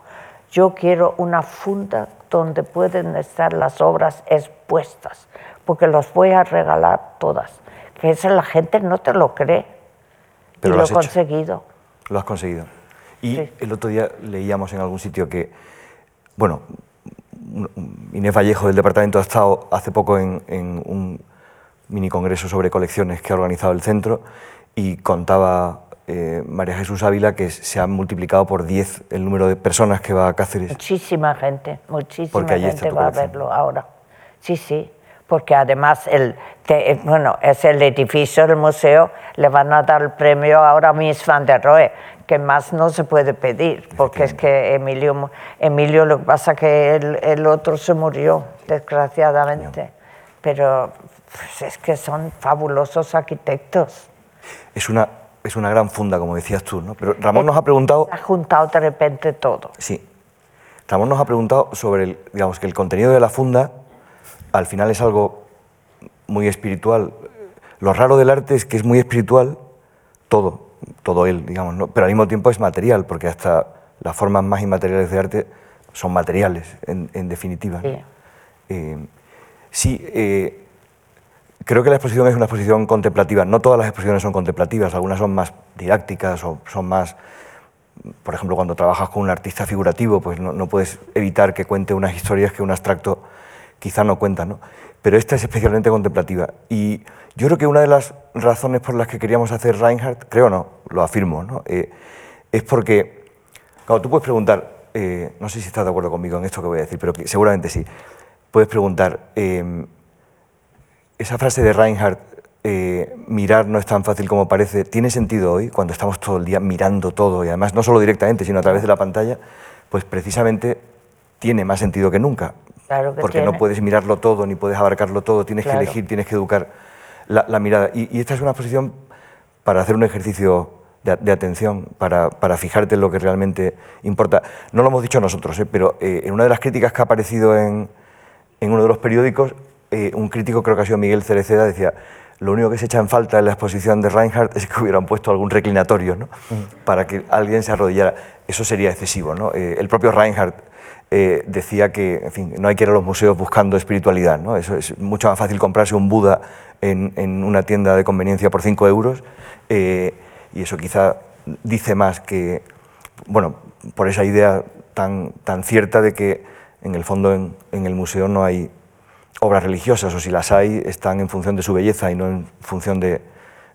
yo quiero una funda donde pueden estar las obras expuestas, porque los voy a regalar todas. Que eso la gente no te lo cree. Pero y lo lo has he conseguido. Lo has conseguido. Y el otro día leíamos en algún sitio que, bueno, Inés Vallejo del departamento ha estado hace poco en, en un mini congreso sobre colecciones que ha organizado el centro y contaba eh, María Jesús Ávila que se ha multiplicado por 10 el número de personas que va a Cáceres. Muchísima gente, muchísima gente va a verlo ahora. Sí, sí, porque además el, eh, bueno, es el edificio del museo, le van a dar el premio ahora a Miss Van der Rohe, que más no se puede pedir, porque es que Emilio, Emilio lo que pasa es que el, el otro se murió, desgraciadamente, pero pues, es que son fabulosos arquitectos. Es una es una gran funda, como decías tú, ¿no? Pero Ramón nos ha preguntado... Ha juntado de repente todo. Sí. Ramón nos ha preguntado sobre, el, digamos, que el contenido de la funda al final es algo muy espiritual. Lo raro del arte es que es muy espiritual todo, todo él, digamos, ¿no? pero al mismo tiempo es material, porque hasta las formas más inmateriales de arte son materiales, en, definitiva. Sí, eh, sí eh, Creo que la exposición es una exposición contemplativa. No todas las exposiciones son contemplativas, algunas son más didácticas o son más... Por ejemplo, cuando trabajas con un artista figurativo, pues no, puedes evitar que cuente unas historias que un abstracto quizá no cuenta, ¿no? Pero esta es especialmente contemplativa. Y yo creo que una de las razones por las que queríamos hacer Reinhardt, creo no, lo afirmo, ¿no? Eh, es porque, claro, tú puedes preguntar, eh, no sé si estás de acuerdo conmigo en esto que voy a decir, pero seguramente sí, puedes preguntar, eh, esa frase de Reinhardt, eh, mirar no es tan fácil como parece, tiene sentido hoy, cuando estamos todo el día mirando todo, y además no solo directamente, sino a través de la pantalla, pues precisamente tiene más sentido que nunca. porque no puedes mirarlo todo, ni puedes abarcarlo todo, tienes que elegir, tienes que educar la, mirada. Y, esta es una posición para hacer un ejercicio de, atención, para, para, fijarte en lo que realmente importa. No lo hemos dicho nosotros, ¿eh? pero eh, en una de las críticas que ha aparecido en, en uno de los periódicos, eh, un crítico, creo que ha sido Miguel Cereceda, decía, lo único que se echa en falta en la exposición de Reinhardt es que hubieran puesto algún reclinatorio ¿no? para que alguien se arrodillara. Eso sería excesivo. ¿no? Eh, el propio Reinhardt eh, decía que en fin, no hay que ir a los museos buscando espiritualidad. ¿no? Eso es mucho más fácil comprarse un Buda en, en una tienda de conveniencia por 5 euros y eso quizá dice más que, bueno, por esa idea tan, tan cierta de que en el fondo en, en el museo no hay obras religiosas, o si las hay, están en función de su belleza y no en función de,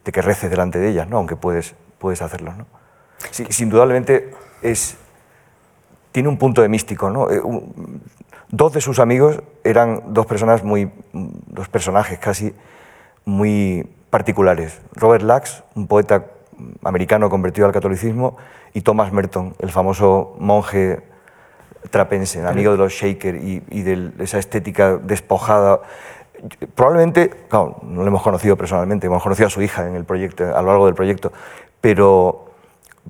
que reces delante de ellas, ¿no? aunque puedes, puedes hacerlo. ¿no? Sí, indudablemente es, tiene un punto de místico. ¿no? Eh, dos de sus amigos eran dos personas muy, dos personajes casi muy particulares. Robert Lax, un poeta americano convertido al catolicismo, y Thomas Merton, el famoso monje trapense, amigo de los Shaker y, de esa estética despojada. Probablemente, no lo hemos conocido personalmente, hemos conocido a su hija en el proyecto, a lo largo del proyecto, pero,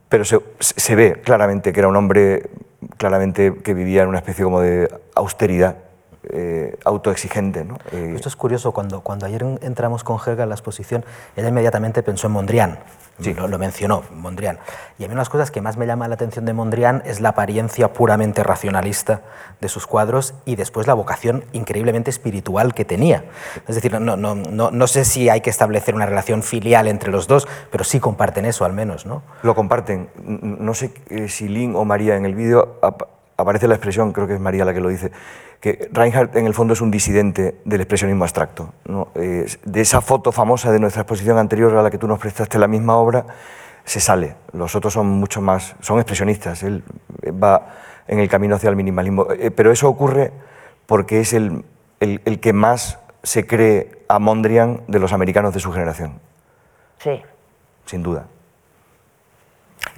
pero se, se ve claramente que era un hombre claramente que vivía en una especie como de austeridad eh, autoexigente. ¿no? Eh, Esto es curioso, cuando, cuando ayer entramos con Helga en la exposición, ella inmediatamente pensó en Mondrian, sí. lo, mencionó, Mondrian. Y a mí una de las cosas que más me llama la atención de Mondrian es la apariencia puramente racionalista de sus cuadros y después la vocación increíblemente espiritual que tenía. Es decir, no, no, no, no sé si hay que establecer una relación filial entre los dos, pero sí comparten eso al menos. ¿no? Lo comparten. No sé eh, si Lynn o María en el vídeo aparece la expresión, creo que es María la que lo dice, que Reinhardt en el fondo es un disidente del expresionismo abstracto. de esa foto famosa de nuestra exposición anterior a la que tú nos prestaste la misma obra, se sale. Los otros son mucho más, son expresionistas. Él va en el camino hacia el minimalismo. Eh, pero eso ocurre porque es el, el, el que más se cree a Mondrian de los americanos de su generación. Sí. Sin duda.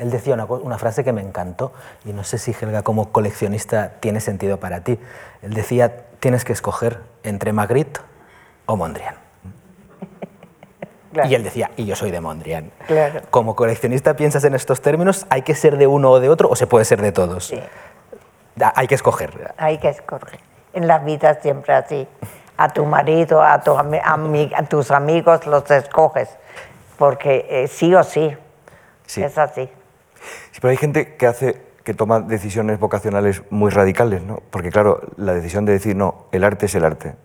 Él decía una, frase que me encantó, y no sé si Helga como coleccionista tiene sentido para ti. Él decía, tienes que escoger entre Magritte o Mondrian. Y él decía, y yo soy de Mondrian. Claro. Como coleccionista piensas en estos términos, ¿hay que ser de uno o de otro o se puede ser de todos? Sí. Hay que escoger. Hay que escoger. En la vida siempre así. A tu marido, a, tu a tus amigos los escoges, porque eh, sí o sí. sí. Es así. Sí, pero hay gente que hace que toma decisiones vocacionales muy radicales, ¿no? Porque claro, la decisión de decir, no, el arte es el arte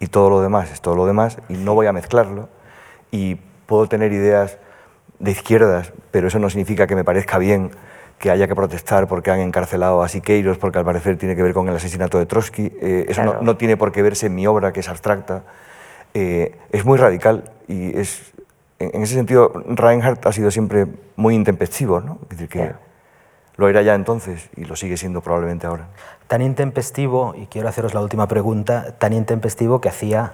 y todo lo demás es todo lo demás y no voy a mezclarlo y puedo tener ideas de izquierdas, pero eso no significa que me parezca bien que haya que protestar porque han encarcelado a Siqueiros, porque al parecer tiene que ver con el asesinato de Trotsky. Eh, eso no, tiene por qué verse en mi obra, que es abstracta. Eh, es muy radical y es, en ese sentido Reinhardt ha sido siempre muy intempestivo, ¿no? Es decir, que lo era ya entonces y lo sigue siendo probablemente ahora. Tan intempestivo, y quiero haceros la última pregunta, tan intempestivo que hacía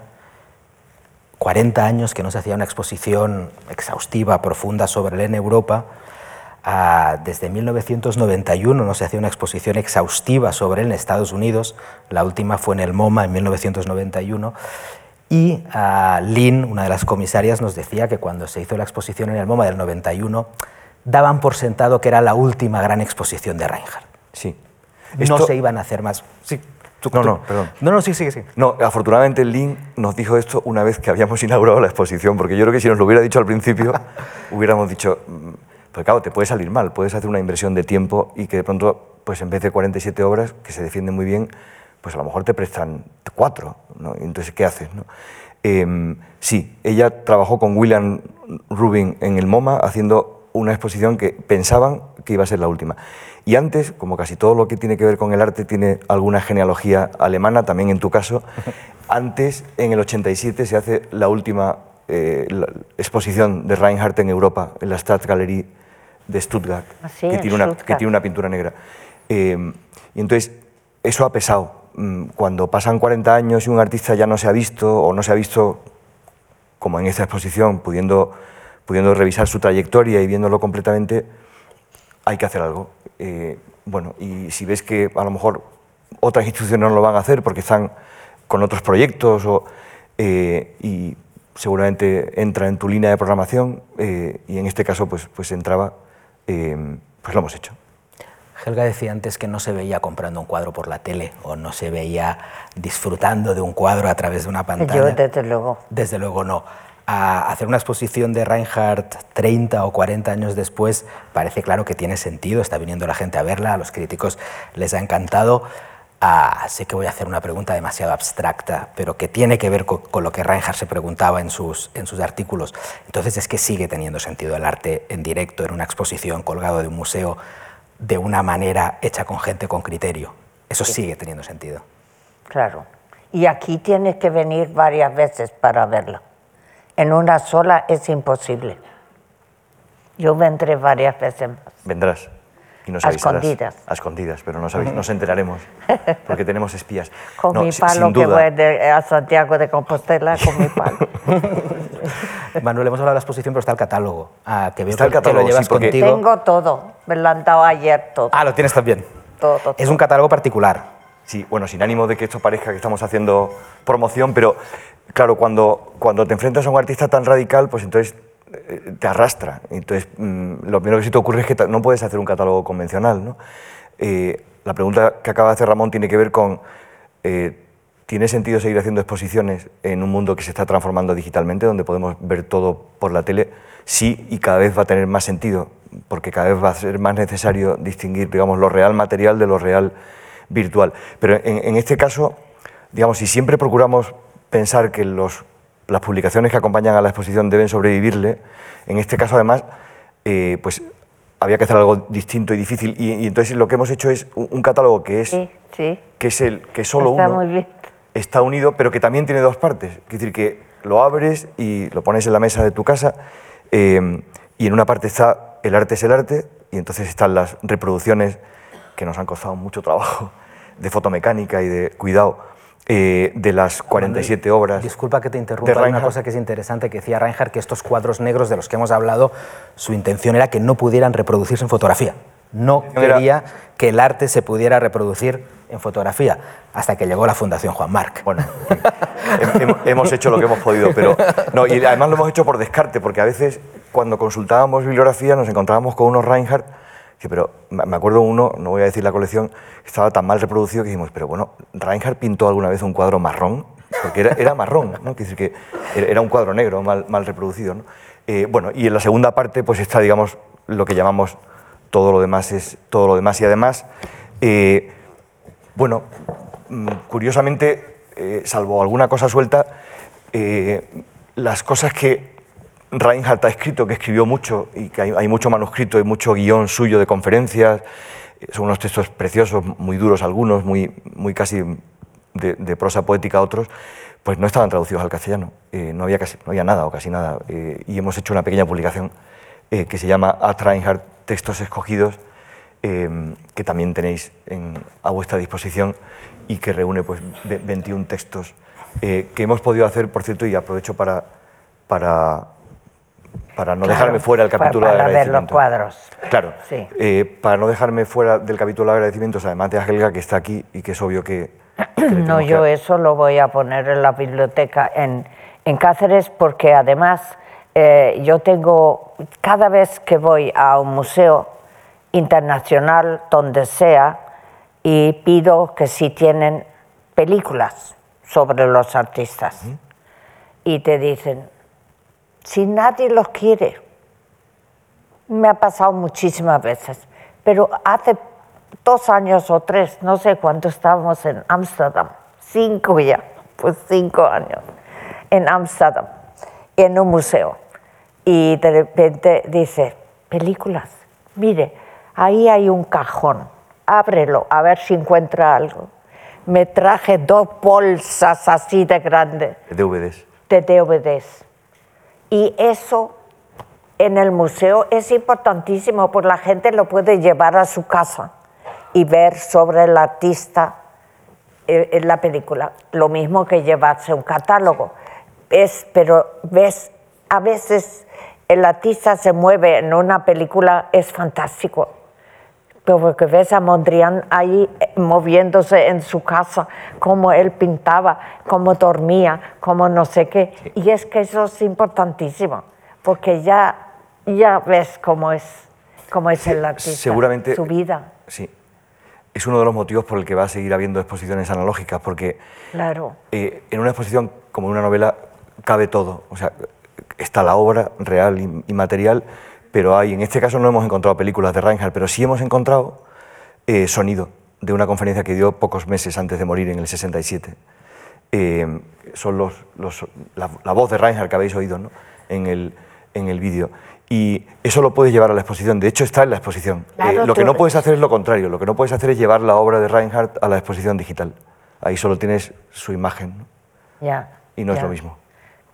40 años que no se hacía una exposición exhaustiva, profunda sobre él en Europa. Desde 1991 no se hacía una exposición exhaustiva sobre él en Estados Unidos. La última fue en el MoMA en 1991. Y ah, Lynn, una de las comisarias, nos decía que cuando se hizo la exposición en el MoMA del 91, daban por sentado que era la última gran exposición de Reinhardt. Sí. No Esto- se iban a hacer más. Sí, tú- No, tú- no, perdón. No, no, sí, sí, sí. No, afortunadamente Lynn nos dijo esto una vez que habíamos inaugurado la exposición, porque yo creo que si nos lo hubiera dicho al principio, hubiéramos dicho, pues claro, te puede salir mal, puedes hacer una inversión de tiempo y que de pronto, pues en vez de 47 obras, que se defienden muy bien, pues a lo mejor te prestan cuatro, ¿no? Entonces, ¿qué haces? no? Em, sí, ella trabajó con William Rubin en el MoMA haciendo una exposición que pensaban que iba a ser la última. Y antes, como casi todo lo que tiene que ver con el arte tiene alguna genealogía alemana, también en tu caso, antes, en el 87, se hace la última eh, la exposición de Reinhardt en Europa, en la Stadtgalerie de Stuttgart, Ah, sí, que, en tiene una, que tiene una pintura negra. Eh, y entonces, eso ha pesado. Mm, Cuando pasan 40 años y un artista ya no se ha visto o no se ha visto como en esta exposición, pudiendo, pudiendo revisar su trayectoria y viéndolo completamente, hay que hacer algo. Eh, bueno, y si ves que a lo mejor otras instituciones no lo van a hacer porque están con otros proyectos o, eh, y seguramente entra en tu línea de programación eh, y en este caso pues, pues entraba, pues lo hemos hecho. Helga decía antes que no se veía comprando un cuadro por la tele o no se veía disfrutando de un cuadro a través de una pantalla. Yo, desde luego. Desde luego no. A hacer una exposición de Reinhardt 30 o 40 años después parece claro que tiene sentido, está viniendo la gente a verla, a los críticos les ha encantado. Ah, sé que voy a hacer una pregunta demasiado abstracta, pero que tiene que ver co- con, lo que Reinhardt se preguntaba en sus, en sus artículos. Entonces es que sigue teniendo sentido el arte en directo, en una exposición, colgado de un museo, de una manera hecha con gente con criterio. Eso sigue teniendo sentido. Claro. Y aquí tienes que venir varias veces para verla. En una sola es imposible. Yo vendré varias veces más. Vendrás y nos A avisarás. escondidas. A escondidas, pero nos, avis- nos enteraremos porque tenemos espías. Con No, mi palo que voy de- a Santiago de Compostela, con mi palo. Manuel, hemos hablado de la exposición, pero está el catálogo. Ah, que veo Está el que- que catálogo, lo llevas sí, porque- contigo. Tengo todo. Me lo han dado ayer todo. Ah, lo tienes también. todo, todo. Es un catálogo particular. Sí, bueno, sin ánimo de que esto parezca que estamos haciendo promoción, pero claro, cuando, cuando te enfrentas a un artista tan radical, pues entonces te arrastra. Entonces, mm, lo primero que se te ocurre es que no puedes hacer un catálogo convencional. ¿no? Eh, la pregunta que acaba de hacer Ramón tiene que ver con, eh, ¿tiene sentido seguir haciendo exposiciones en un mundo que se está transformando digitalmente, donde podemos ver todo por la tele? Sí, y cada vez va a tener más sentido, porque cada vez va a ser más necesario distinguir, digamos, lo real material de lo real virtual. Pero en, en este caso, digamos, si siempre procuramos pensar que los, las publicaciones que acompañan a la exposición deben sobrevivirle, en este caso además, eh, pues había que hacer algo distinto y difícil. Y, y entonces lo que hemos hecho es un, catálogo que es, Sí, sí. que es el que solo Está uno muy bien. está unido, pero que también tiene dos partes. Es decir, que lo abres y lo pones en la mesa de tu casa eh, y en una parte está el arte es el arte y entonces están las reproducciones que nos han costado mucho trabajo de fotomecánica y de cuidado eh, de las 47 obras. Disculpa que te interrumpa, hay una cosa que es interesante que decía Reinhardt, que estos cuadros negros de los que hemos hablado, su intención era que no pudieran reproducirse en fotografía. No quería que el arte se pudiera reproducir en fotografía, hasta que llegó la Fundación Juan Marc. Bueno, hem- hem- hemos hecho lo que hemos podido, pero no, y además lo hemos hecho por descarte, porque a veces cuando consultábamos bibliografía nos encontrábamos con unos Reinhardt, que, pero me acuerdo uno, no voy a decir la colección, estaba tan mal reproducido que dijimos, pero bueno, Reinhardt pintó alguna vez un cuadro marrón, porque era, marrón, ¿no? Quiere decir que era- un cuadro negro, mal, mal reproducido. ¿no? Eh, bueno, y en la segunda parte pues está, digamos, lo que llamamos todo lo demás es todo lo demás y además, eh, bueno, mm, curiosamente, eh, salvo alguna cosa suelta, las cosas que Reinhardt ha escrito, que escribió mucho y que hay, mucho manuscrito y mucho guion suyo de conferencias. Son unos textos preciosos, muy duros algunos, muy, muy casi de, prosa poética otros, pues no estaban traducidos al castellano. Eh, no, había casi, no había nada o casi nada. Eh, y hemos hecho una pequeña publicación eh, que se llama At Reinhardt, Textos Escogidos, que también tenéis en- a vuestra disposición y que reúne pues, ve- 21 textos que hemos podido hacer, por cierto, y aprovecho para, para, para no Claro, dejarme fuera del capítulo de para ver los agradecimiento. cuadros. Claro, Sí. eh, para no dejarme fuera del capítulo de agradecimientos, además de Helga, que está aquí y que es obvio que... que No, tenemos que- yo eso lo voy a poner en la biblioteca en, en Cáceres porque además eh, yo tengo, cada vez que voy a un museo internacional, donde sea, y pido que si tienen películas sobre los artistas, y te dicen, si nadie los quiere, me ha pasado muchísimas veces, pero hace dos años o tres, no sé cuánto estábamos en Ámsterdam, cinco ya, pues cinco años, en Ámsterdam, en un museo. Y de repente dice, películas, mire, ahí hay un cajón, ábrelo, a ver si encuentra algo. Me traje dos bolsas así de grandes DVDs. de DVDs. Y eso en el museo es importantísimo porque la gente lo puede llevar a su casa y ver sobre el artista eh, en la película. Lo mismo que llevarse un catálogo. Es, pero ves, a veces el artista se mueve en una película, es fantástico. Pero porque ves a Mondrian ahí eh, moviéndose en su casa, cómo él pintaba, cómo dormía, cómo no sé qué. Y es que eso es importantísimo, porque ya, ya ves cómo es, cómo es el artista, seguramente- su vida. Sí. Es uno de los motivos por el que va a seguir habiendo exposiciones analógicas, porque Claro, eh, en una exposición como en una novela cabe todo. O sea, está la obra real y material, pero hay, en este caso no hemos encontrado películas de Reinhardt, pero sí hemos encontrado eh, sonido de una conferencia que dio pocos meses antes de morir en el 67. Eh, son los, los- la, la voz de Reinhardt que habéis oído ¿no? en el, en el vídeo. Y eso lo puedes llevar a la exposición. De hecho, está en la exposición. Claro, Eh, lo que no puedes hacer es lo contrario. Lo que no puedes hacer es llevar la obra de Reinhardt a la exposición digital. Ahí solo tienes su imagen. ¿no? ya. Y no es ya. lo mismo.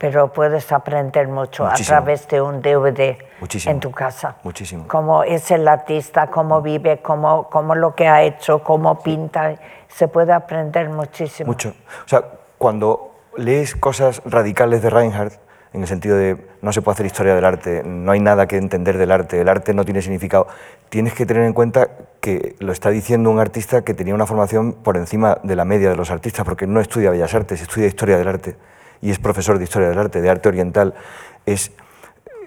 Pero puedes aprender mucho Muchísimo. a través de un DVD Muchísimo. en tu casa. Muchísimo. Cómo es el artista, cómo vive, cómo, cómo lo que ha hecho, cómo pinta. Se puede aprender muchísimo. Mucho. O sea, cuando lees cosas radicales de Reinhardt, en el sentido de no se puede hacer historia del arte, no hay nada que entender del arte, el arte no tiene significado, tienes que tener en cuenta que lo está diciendo un artista que tenía una formación por encima de la media de los artistas, porque no estudia Bellas Artes, estudia Historia del Arte y es profesor de Historia del Arte, de Arte Oriental. Es,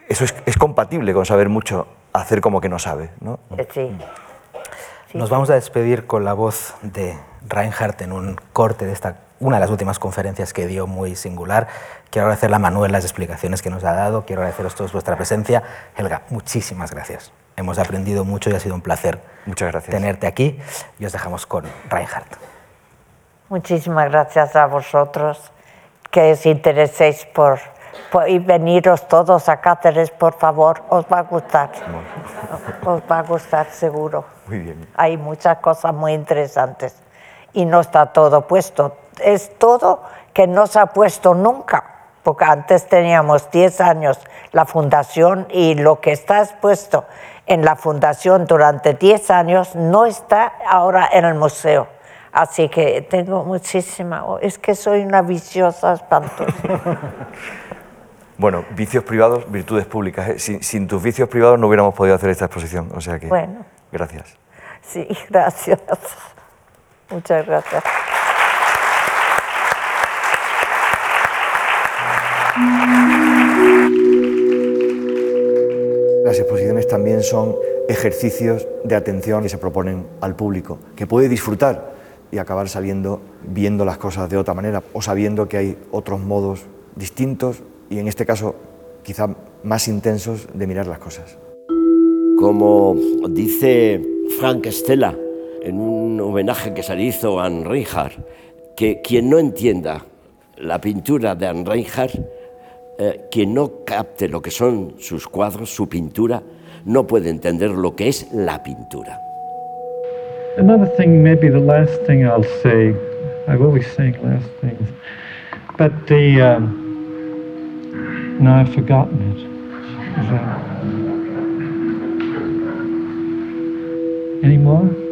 eso es, es compatible con saber mucho, hacer como que no sabe. ¿no? Sí. Nos vamos a despedir con la voz de Reinhardt en un corte de esta, una de las últimas conferencias que dio muy singular. Quiero agradecerle a Manuel las explicaciones que nos ha dado, quiero agradeceros todos vuestra presencia. Helga, muchísimas gracias. Hemos aprendido mucho y ha sido un placer Muchas gracias. tenerte aquí y os dejamos con Reinhardt. Muchísimas gracias a vosotros que os intereséis por, por- y veniros todos a Cáceres, por favor, os va a gustar. Os va a gustar seguro. Muy bien. Hay muchas cosas muy interesantes y no está todo puesto. Es todo que no se ha puesto nunca, porque antes teníamos 10 años la fundación y lo que está expuesto en la fundación durante 10 años no está ahora en el museo. Así que tengo muchísima, es que soy una viciosa espantosa. Bueno, vicios privados, virtudes públicas. ¿eh? Sin, sin tus vicios privados no hubiéramos podido hacer esta exposición. O sea que, Bueno. gracias. Sí, gracias. Muchas gracias. Las exposiciones también son ejercicios de atención que se proponen al público, que puede disfrutar y acabar saliendo viendo las cosas de otra manera o sabiendo que hay otros modos distintos y en este caso quizá más intensos de mirar las cosas. Como dice Frank Stella en un homenaje que se le hizo a Anne Reinhardt, que quien no entienda la pintura de Anne Reinhardt eh, quien no capte lo que son sus cuadros, su pintura, no puede entender lo que es la pintura. Another thing, maybe the last thing I'll say, I've always saying last things, but the, um, I've forgotten it. Any more?